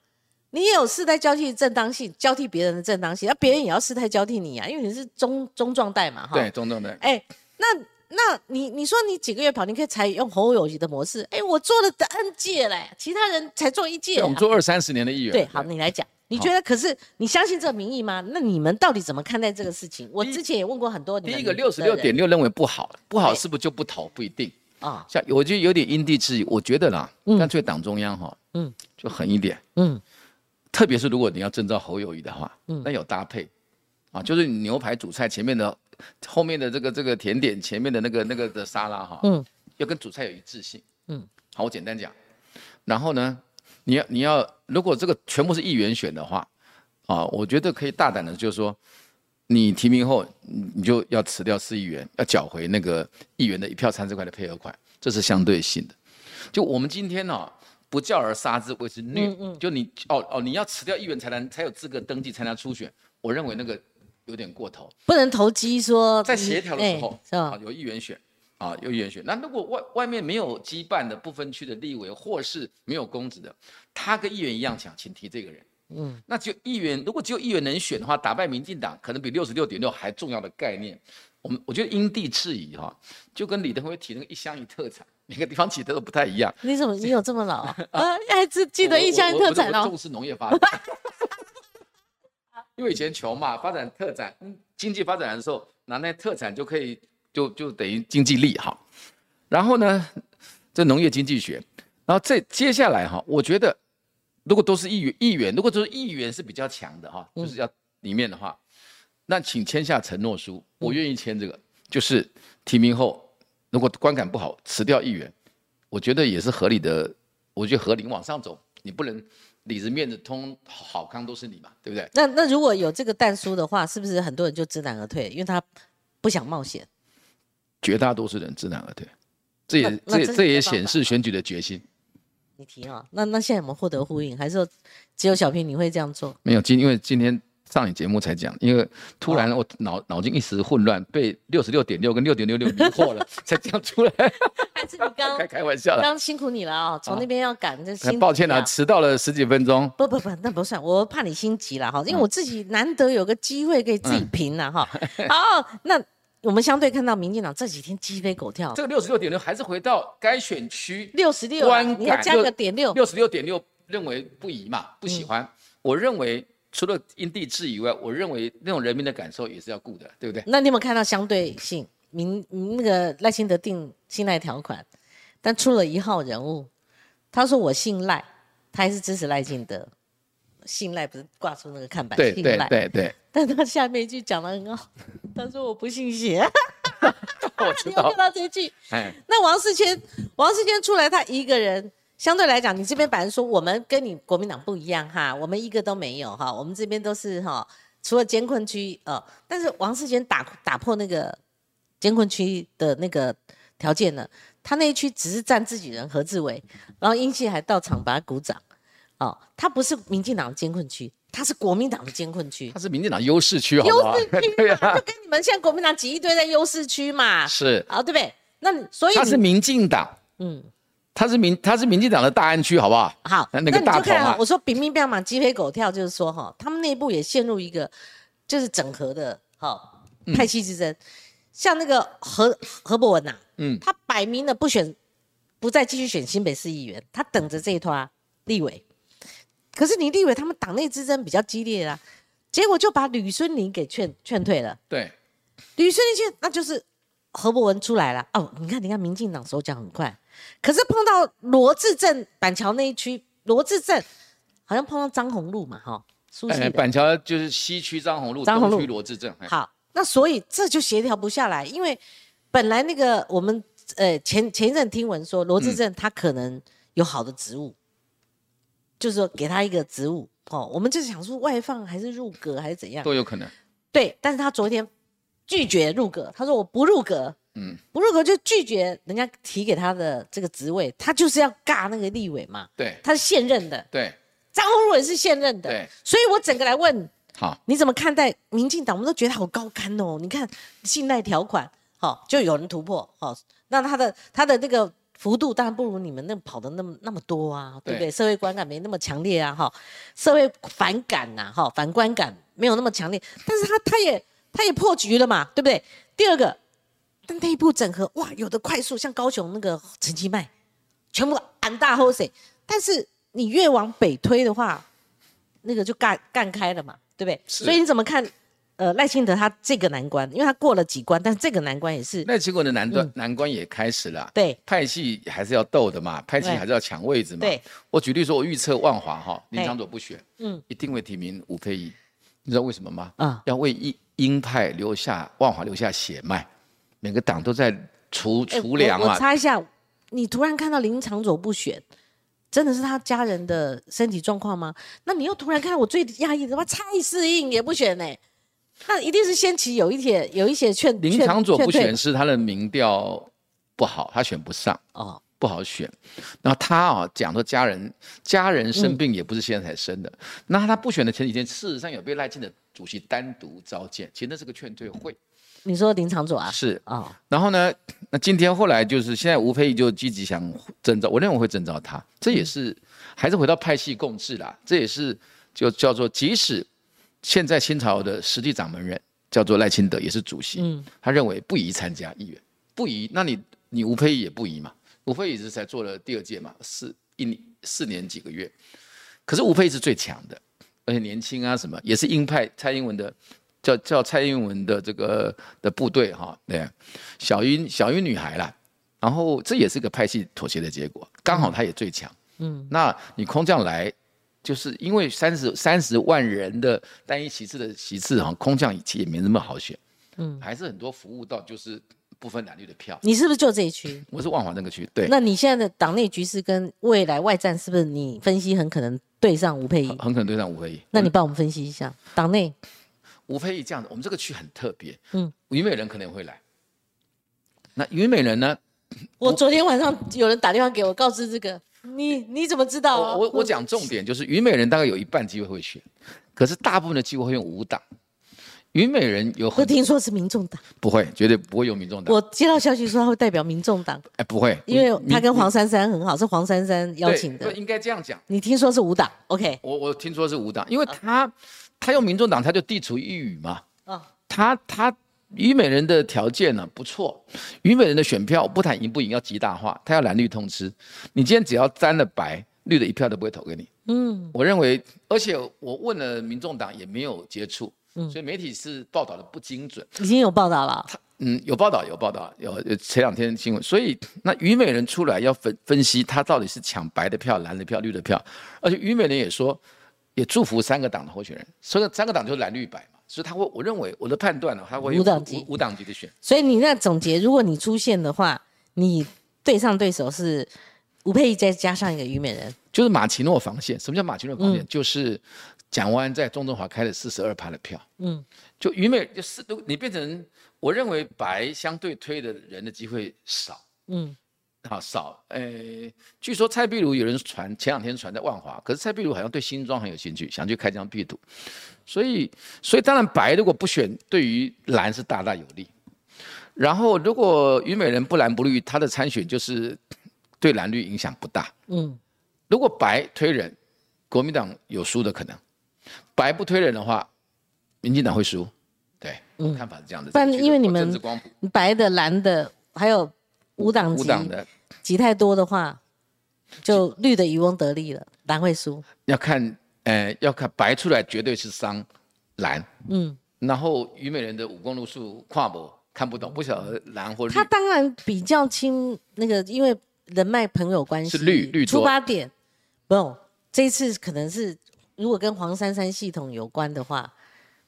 你也有世代交替的正当性，交替别人的正当性，那别人也要世代交替你啊，因为你是中中状代嘛，哈。对，中状代。哎，那那你你说你几个月跑，你可以采用侯友谊的模式。哎，我做了 N 届嘞，其他人才做一届。我们做二三十年的议员。对，好，你来讲。你觉得可是你相信这个民意吗？那你们到底怎么看待这个事情？我之前也问过很多。第一个六十六点六认为不好，不好是不是就不投？不一定啊。像我就有点因地制宜，我觉得啦，干脆党中央哈，嗯，就狠一点，嗯，特别是如果你要征召侯友谊的话，嗯，那有搭配啊，就是牛排主菜前面的，后面的这个这个甜点前面的那个那个的沙拉哈，嗯，要跟主菜有一致性，嗯，好，我简单讲，然后呢？你要你要，如果这个全部是议员选的话，啊，我觉得可以大胆的，就是说，你提名后，你就要辞掉市议员，要缴回那个议员的一票三十块的配合款，这是相对性的。就我们今天呢，不教而杀之谓之虐。就你哦哦，你要辞掉议员才能才有资格登记参加初选，我认为那个有点过头，不能投机说。在协调的时候，啊，有议员选。啊，有议员选，那如果外外面没有羁绊的不分区的立委，或是没有公职的，他跟议员一样强，请提这个人。嗯，那就议员，如果只有议员能选的话，打败民进党可能比六十六点六还重要的概念。我们我觉得因地制宜哈，就跟李登辉提那个一乡一特产，[LAUGHS] 每个地方起的都不太一样。你怎么你有这么老啊？还 [LAUGHS] 只记得一乡一特产哦。重视农业发展，[LAUGHS] 因为以前穷嘛，发展特产，经济发展的时候拿那特产就可以。就就等于经济利好，然后呢，这农业经济学，然后这接下来哈，我觉得如果都是议员，议员如果都是议员是比较强的哈，就是要里面的话，那请签下承诺书，我愿意签这个，就是提名后如果观感不好辞掉议员，我觉得也是合理的，我觉得合理往上走，你不能里子面子通好康都是你嘛，对不对？那那如果有这个弹书的话，是不是很多人就知难而退，因为他不想冒险？绝大多数人知难而退，这也这这也显示选举的决心。你提啊，那那现在有没有获得呼应？还是说只有小平你会这样做？没有今因为今天上你节目才讲，因为突然我脑脑筋一时混乱，被六十六点六跟六点六六迷惑了，[LAUGHS] 才讲出来。还是你刚 [LAUGHS] 开开玩笑了？刚辛苦你了啊！从那边要赶，很抱歉啊，迟到了十几分钟。不不不，那不算，我怕你心急了哈，因为我自己难得有个机会可以自己评了哈。[LAUGHS] 好，那。我们相对看到民进党这几天鸡飞狗跳，这个六十六点六还是回到该选区六十六，你要加个点六，六十六点六认为不宜嘛，不喜欢。我认为除了因地制宜外，我认为那种人民的感受也是要顾的，对不对？那你有没有看到相对性？民那个赖清德定信赖条款，但出了一号人物，他说我信赖，他还是支持赖清德。信赖不是挂出那个看板？对对对对。但他下面一句讲的很好，他说我不信邪。[LAUGHS] 我知道。看到这句。哎。那王世坚，王世坚出来，他一个人，相对来讲，你这边反正说我们跟你国民党不一样哈，我们一个都没有哈，我们这边都是哈，除了监困区呃，但是王世坚打打破那个监困区的那个条件呢，他那一区只是占自己人何志伟，然后英系还到场把他鼓掌。哦，他不是民进党的监困区，他是国民党的监困区。他是民进党优势区，优势区 [LAUGHS] 对啊，就跟你们现在国民党挤一堆在优势区嘛。是啊，对不对？那所以他是民进党，嗯，它是民他是民进党的大安区，好不好？好，那个大头嘛。我说兵兵变嘛，鸡飞狗跳，就是说哈，他们内部也陷入一个就是整合的哈派系之争。像那个何何伯文呐，嗯，他摆明了不选，不再继续选新北市议员，他等着这一拖立委。可是你立委他们党内之争比较激烈啊，结果就把吕孙林给劝劝退了。对，吕孙林去，那就是何伯文出来了。哦，你看，你看，民进党手脚很快。可是碰到罗志镇板桥那一区，罗志镇好像碰到张宏路嘛，哈，苏。板桥就是西区张宏路，张宏路区罗志镇。好，那所以这就协调不下来，因为本来那个我们呃前前一阵听闻说罗志镇他可能有好的职务，就是说给他一个职务哦，我们就是想说外放还是入阁还是怎样都有可能。对，但是他昨天拒绝入阁，他说我不入阁。嗯，不入阁就拒绝人家提给他的这个职位，他就是要尬那个立委嘛。对，他是现任的。对，张宏儒也是现任的。对，所以我整个来问，好，你怎么看待民进党？我们都觉得好高干哦。你看信赖条款，好，就有人突破，好，那他的他的那个幅度当然不如你们那跑的那么那么多啊，对不对？社会观感没那么强烈啊，哈，社会反感呐，哈，反观感没有那么强烈，但是他他也他也破局了嘛，对不对？第二个。但内部整合哇，有的快速，像高雄那个陈其迈，全部安大后谁？但是你越往北推的话，那个就干干开了嘛，对不对？所以你怎么看？呃，赖清德他这个难关，因为他过了几关，但是这个难关也是赖清德的难关，难关也开始了。对，派系还是要斗的嘛，派系还是要抢位置嘛。对，我举例说，我预测万华哈林长佐不选，嗯，一定会提名吴佩仪，你知道为什么吗？啊，要为鹰鹰派留下万华留下血脉。每个党都在除除粮啊！我查一下，你突然看到林长佐不选，真的是他家人的身体状况吗？那你又突然看到我最压抑的话，蔡适应也不选呢？那一定是先期有一些有一些劝林长佐不选是他的民调不好，他选不上哦，不好选。然后他啊讲说家人家人生病也不是现在才生的，那他不选的前几天事实上有被赖清德主席单独召见，其实那是个劝退会。你说林长佐啊？是啊，然后呢？那今天后来就是现在吴佩仪就积极想征召，我认为会征召他，这也是还是回到派系共治啦。这也是就叫做，即使现在清朝的实际掌门人叫做赖清德也是主席，嗯，他认为不宜参加议员，不宜，那你你吴佩仪也不宜嘛？吴佩仪是才做了第二届嘛，四一四年几个月，可是吴佩仪是最强的，而且年轻啊什么，也是鹰派蔡英文的。叫叫蔡英文的这个的部队哈，对，小英小英女孩啦，然后这也是个派系妥协的结果，刚好他也最强，嗯，那你空降来，就是因为三十三十万人的单一席次的席次哈，空降其实也没那么好选，嗯，还是很多服务到就是不分蓝绿的票。你是不是就这一区？[LAUGHS] 我是万华那个区，对。那你现在的党内局势跟未来外战是不是你分析很可能对上吴佩仪？很可能对上吴佩仪。那你帮我们分析一下党内。吴佩仪这样子，我们这个区很特别。嗯，虞美人可能会来。那虞美人呢？我昨天晚上有人打电话给我，告知这个，你你怎么知道？我我讲重点就是，虞美人大概有一半机会会选，可是大部分的机会会用五党。虞美人有，我听说是民众党，不会，绝对不会用民众党。我接到消息说他会代表民众党，哎，不会，因为他跟黄珊珊很好，是黄珊珊邀请的。应该这样讲。你听说是五党？OK，我我听说是五党，因为他。他用民众党，他就地处一隅嘛。啊，他他虞美人的条件呢不错，虞美人的选票不谈赢不赢，要极大化，他要蓝绿通吃。你今天只要沾了白，绿的一票都不会投给你。嗯，我认为，而且我问了民众党也没有接触，所以媒体是报道的不精准。已经有报道了。嗯，有报道，有报道，有前两天新闻。所以那虞美人出来要分分析，他到底是抢白的票、蓝的票、绿的票，而且虞美人也说。也祝福三个党的候选人，所以三个党就是蓝绿白嘛，所以他会，我认为我的判断呢，他会无党籍无党籍的选。所以你那总结，如果你出现的话，你对上对手是吴佩仪再加上一个虞美人，就是马奇诺防线。什么叫马奇诺防线？就是蒋万安在中中华开了四十二趴的票，嗯，就虞美就是你变成，我认为白相对推的人的机会少，嗯。好少，诶，据说蔡壁如有人传，前两天传在万华，可是蔡壁如好像对新庄很有兴趣，想去开疆辟土，所以，所以当然白如果不选，对于蓝是大大有利。然后如果虞美人不蓝不绿，他的参选就是对蓝绿影响不大。嗯，如果白推人，国民党有输的可能；白不推人的话，民进党会输。对，看法是这样的。但因为你们白的、蓝的还有。五党五党的挤太多的话，就绿的渔翁得利了，蓝会输。要看，呃，要看白出来绝对是伤蓝。嗯，然后虞美人的武功路数跨博看不懂，不晓得蓝或绿。他当然比较亲那个，因为人脉朋友关系是绿绿出发点。不，这一次可能是如果跟黄珊珊系统有关的话，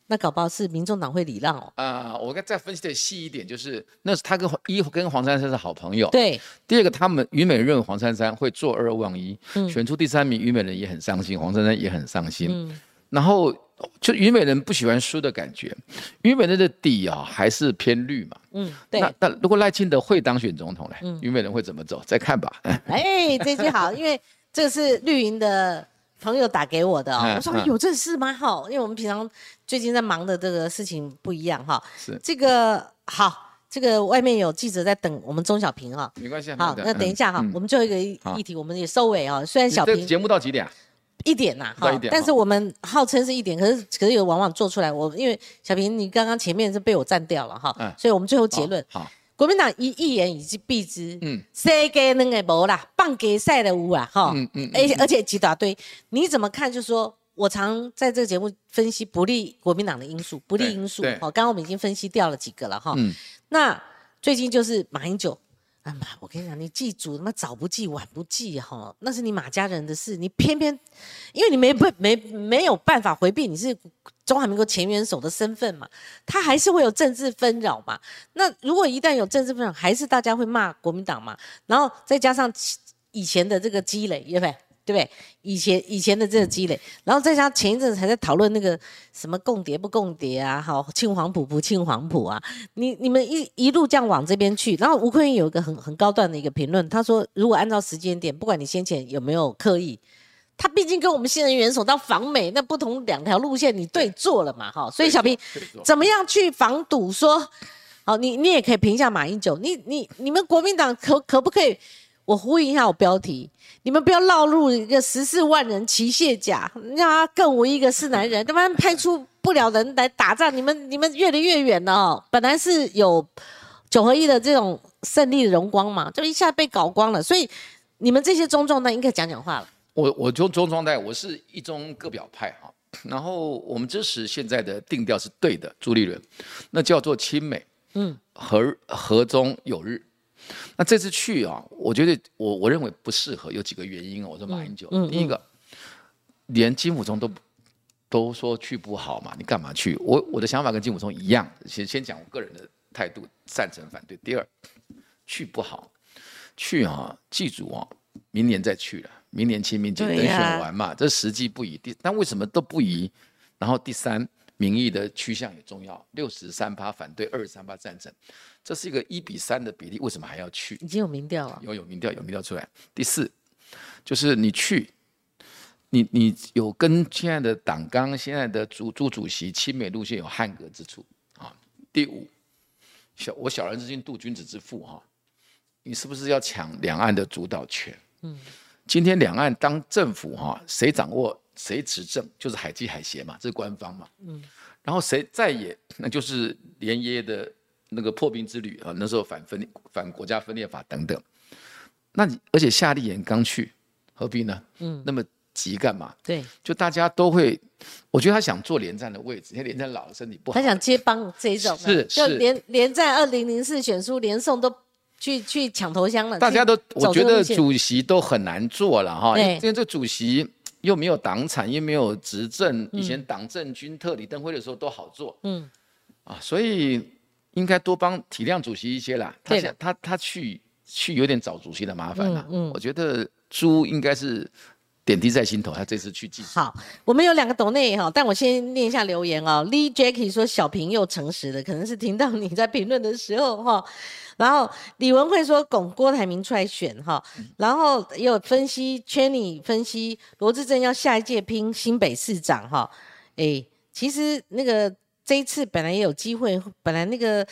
那搞不好是民众党会礼让哦。啊，我该再分析的细一点，就是那是他跟一跟黄珊珊是好朋友。对，第二个，他们虞美人黄珊珊会坐二望一，选出第三名，虞美人也很伤心，黄珊珊也很伤心。嗯，然后就虞美人不喜欢输的感觉，虞美人的底啊还是偏绿嘛。嗯，对。那那如果赖清德会当选总统呢？虞美人会怎么走？再看吧。哎，这句好，因为这是绿营的。朋友打给我的，我说有这事吗？哈，因为我们平常最近在忙的这个事情不一样哈。是这个好，这个外面有记者在等我们钟小平哈。没关系，好，那等一下哈，我们最后一个议题我们也收尾啊。虽然小平节目到几点啊？一点呐，哈，但是我们号称是一点，可是可是有往往做出来，我因为小平你刚刚前面是被我占掉了哈，所以我们最后结论好。国民党一一言以蔽之，嗯，世界那个无啦，棒给赛的无啊，哈，嗯嗯，而且而且几大堆，你怎么看？就说我常在这个节目分析不利国民党的因素，不利因素，好，刚刚我们已经分析掉了几个了，哈，嗯，那最近就是马英九，啊妈，我跟你讲，你记住，他妈早不记晚不记，哈，那是你马家人的事，你偏偏，因为你没不没没有办法回避，你是。中华民国前元首的身份嘛，他还是会有政治纷扰嘛。那如果一旦有政治纷扰，还是大家会骂国民党嘛。然后再加上以前的这个积累，对不对？对不对？以前以前的这个积累，然后再加上前一阵子还在讨论那个什么共谍不共谍啊，好庆黄埔不庆黄埔啊。你你们一一路这样往这边去，然后吴坤有一个很很高段的一个评论，他说如果按照时间点，不管你先前有没有刻意。他毕竟跟我们新人元首到访美，那不同两条路线你对坐了嘛，哈，所以小平怎么样去防堵？说，好，你你也可以评一下马英九，你你你们国民党可可不可以？我呼应一下我标题，你们不要落入一个十四万人骑卸甲，让他更无一个是男人，他妈派出不了人来打仗，你们你们越离越远了哦。本来是有九合一的这种胜利的荣光嘛，就一下被搞光了，所以你们这些中壮那应该讲讲话了。我我中中状态，我是一中各表派哈，然后我们支持现在的定调是对的，朱立伦，那叫做亲美，嗯，和和中有日，那这次去啊，我觉得我我认为不适合，有几个原因啊。我说马英九，第一个，连金溥中都都说去不好嘛，你干嘛去？我我的想法跟金溥中一样，先先讲我个人的态度，赞成反对。第二，去不好，去啊，记住啊，明年再去了。明年清明节等选完嘛？这时机不宜。第，但为什么都不宜？然后第三，民意的趋向也重要。六十三趴反对，二十三趴赞成，这是一个一比三的比例，为什么还要去？已经有民调了。有有民调，有民调出来。第四，就是你去，你你有跟现在的党纲、现在的主朱主席亲美路线有汉格之处啊。第五，小我小人之心度君子之腹哈，你是不是要抢两岸的主导权？嗯。今天两岸当政府哈，谁掌握谁执政，就是海基海协嘛，这是官方嘛。嗯。然后谁再也，那就是连耶的那个破冰之旅啊，那时候反分裂、反国家分裂法等等。那你而且夏立言刚去，何必呢？嗯。那么急干嘛？对。就大家都会，我觉得他想坐连战的位置，因为连战老了，身体不好。他想接帮这一种。是是。就连连战二零零四选书连宋都。去去抢头香了，大家都我觉得主席都很难做了哈，因为这主席又没有党产，又没有执政，以前党政军特里登辉的时候都好做，嗯，啊，所以应该多帮体谅主席一些啦。他他他去去有点找主席的麻烦了，嗯，我觉得朱应该是点滴在心头，他这次去记。好，我们有两个抖内哈，但我先念一下留言哦。Lee Jackie 说小平又诚实了，可能是听到你在评论的时候哈。然后李文慧说拱郭台铭出来选哈，然后也有分析 c h e n y 分析罗志正要下一届拼新北市长哈，哎，其实那个这一次本来也有机会，本来那个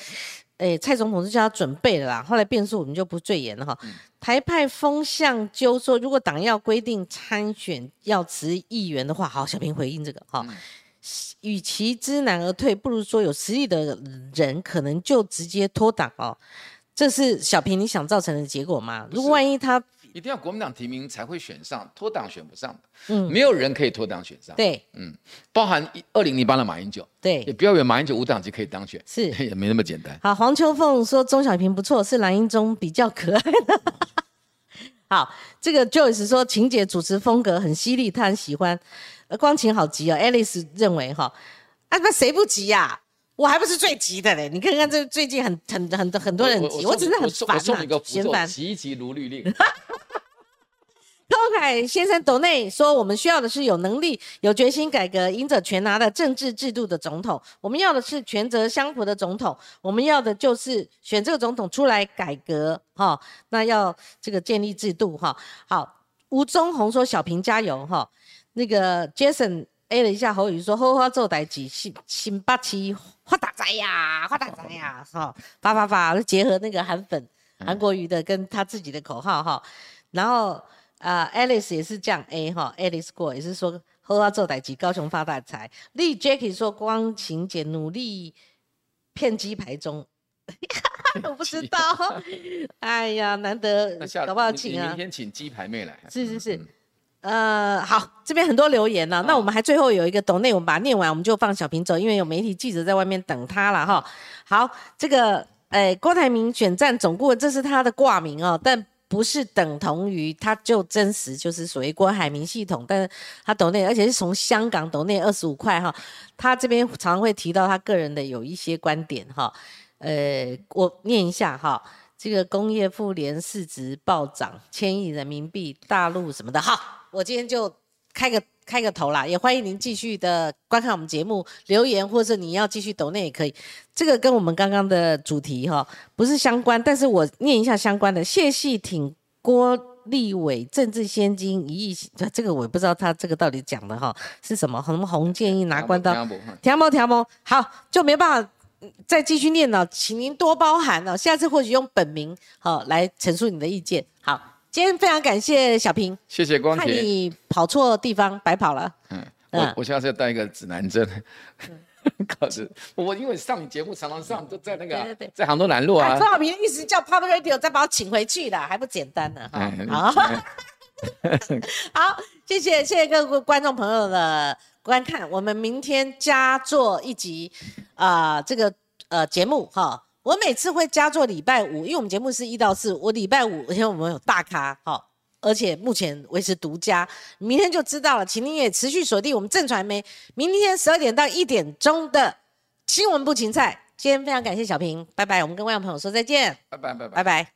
哎蔡总统是叫他准备了啦，后来变数我们就不赘言了哈。台派风向就说，如果党要规定参选要辞议员的话，好，小平回应这个哈，与其知难而退，不如说有实力的人可能就直接脱党哦。这是小平你想造成的结果吗？如果万一他一定要国民党提名才会选上，脱党选不上的，嗯，没有人可以脱党选上。对，嗯，包含二零零八的马英九，对，也不要以为马英九无党籍可以当选，是也没那么简单。好，黄秋凤说钟小平不错，是蓝英中比较可爱的。[LAUGHS] 好，这个 Joyce 说晴姐主持风格很犀利，她很喜欢。光晴好急哦，Alice 认为哈，啊那谁不急呀？我还不是最急的嘞！你看看这最近很很很很多人急，我只是很烦呐，嫌烦。急急如律令。[LAUGHS] 高凯先生斗内说：“我们需要的是有能力、有决心改革、赢者全拿的政治制度的总统。我们要的是权责相符的总统。我们要的就是选这个总统出来改革，哈。那要这个建立制度，哈。好，吴宗宏说：小平加油，哈。那个 Jason A 了一下侯宇说：好好做代志，新新八旗发大财呀，发大财呀，哈。发发发，结合那个韩粉韩国瑜的跟他自己的口号，哈。然后。”啊，Alice 也是这样 A 哈，Alice 过也是说喝花做代机，高雄发大财。丽 Jackie 说光晴姐努力骗鸡排中，[LAUGHS] 我不知道，哎呀，难得搞不好请啊，明天请鸡排妹来。是是是，呃，好，这边很多留言呢，那我们还最后有一个抖内，我们把它念完，我们就放小平走，因为有媒体记者在外面等他了哈。好，这个，哎，郭台铭选战总顾问，这是他的挂名哦，但。不是等同于他就真实就是属于郭海明系统，但是他抖内，而且是从香港抖内二十五块哈，他这边常常会提到他个人的有一些观点哈，呃，我念一下哈，这个工业妇联市值暴涨千亿人民币，大陆什么的，好，我今天就开个。开个头啦，也欢迎您继续的观看我们节目，留言或者你要继续抖那也可以。这个跟我们刚刚的主题哈不是相关，但是我念一下相关的。谢系挺郭立伟政治先金一亿，这个我也不知道他这个到底讲的哈是什么？什么红建议拿关刀？条毛条毛，好就没办法再继续念了，请您多包涵了。下次或许用本名好来陈述你的意见。好。今天非常感谢小平，谢谢光看你跑错地方，白跑了。嗯，我我现在是要带一个指南针，[LAUGHS] 考试。我因为上你节目常常上，都在那个在杭州南路啊。周小平一直叫 Pop Radio 再把我请回去的，还不简单呢。好，[LAUGHS] 好，谢谢谢谢各位观众朋友的观看，我们明天加做一集啊，这个呃节目哈。我每次会加做礼拜五，因为我们节目是一到四，我礼拜五因为我们有大咖，哈，而且目前维持独家，明天就知道了，请您也持续锁定我们正传媒，明天十二点到一点钟的新闻部芹菜。今天非常感谢小平，拜拜，我们跟观众朋友说再见，拜拜拜拜拜拜。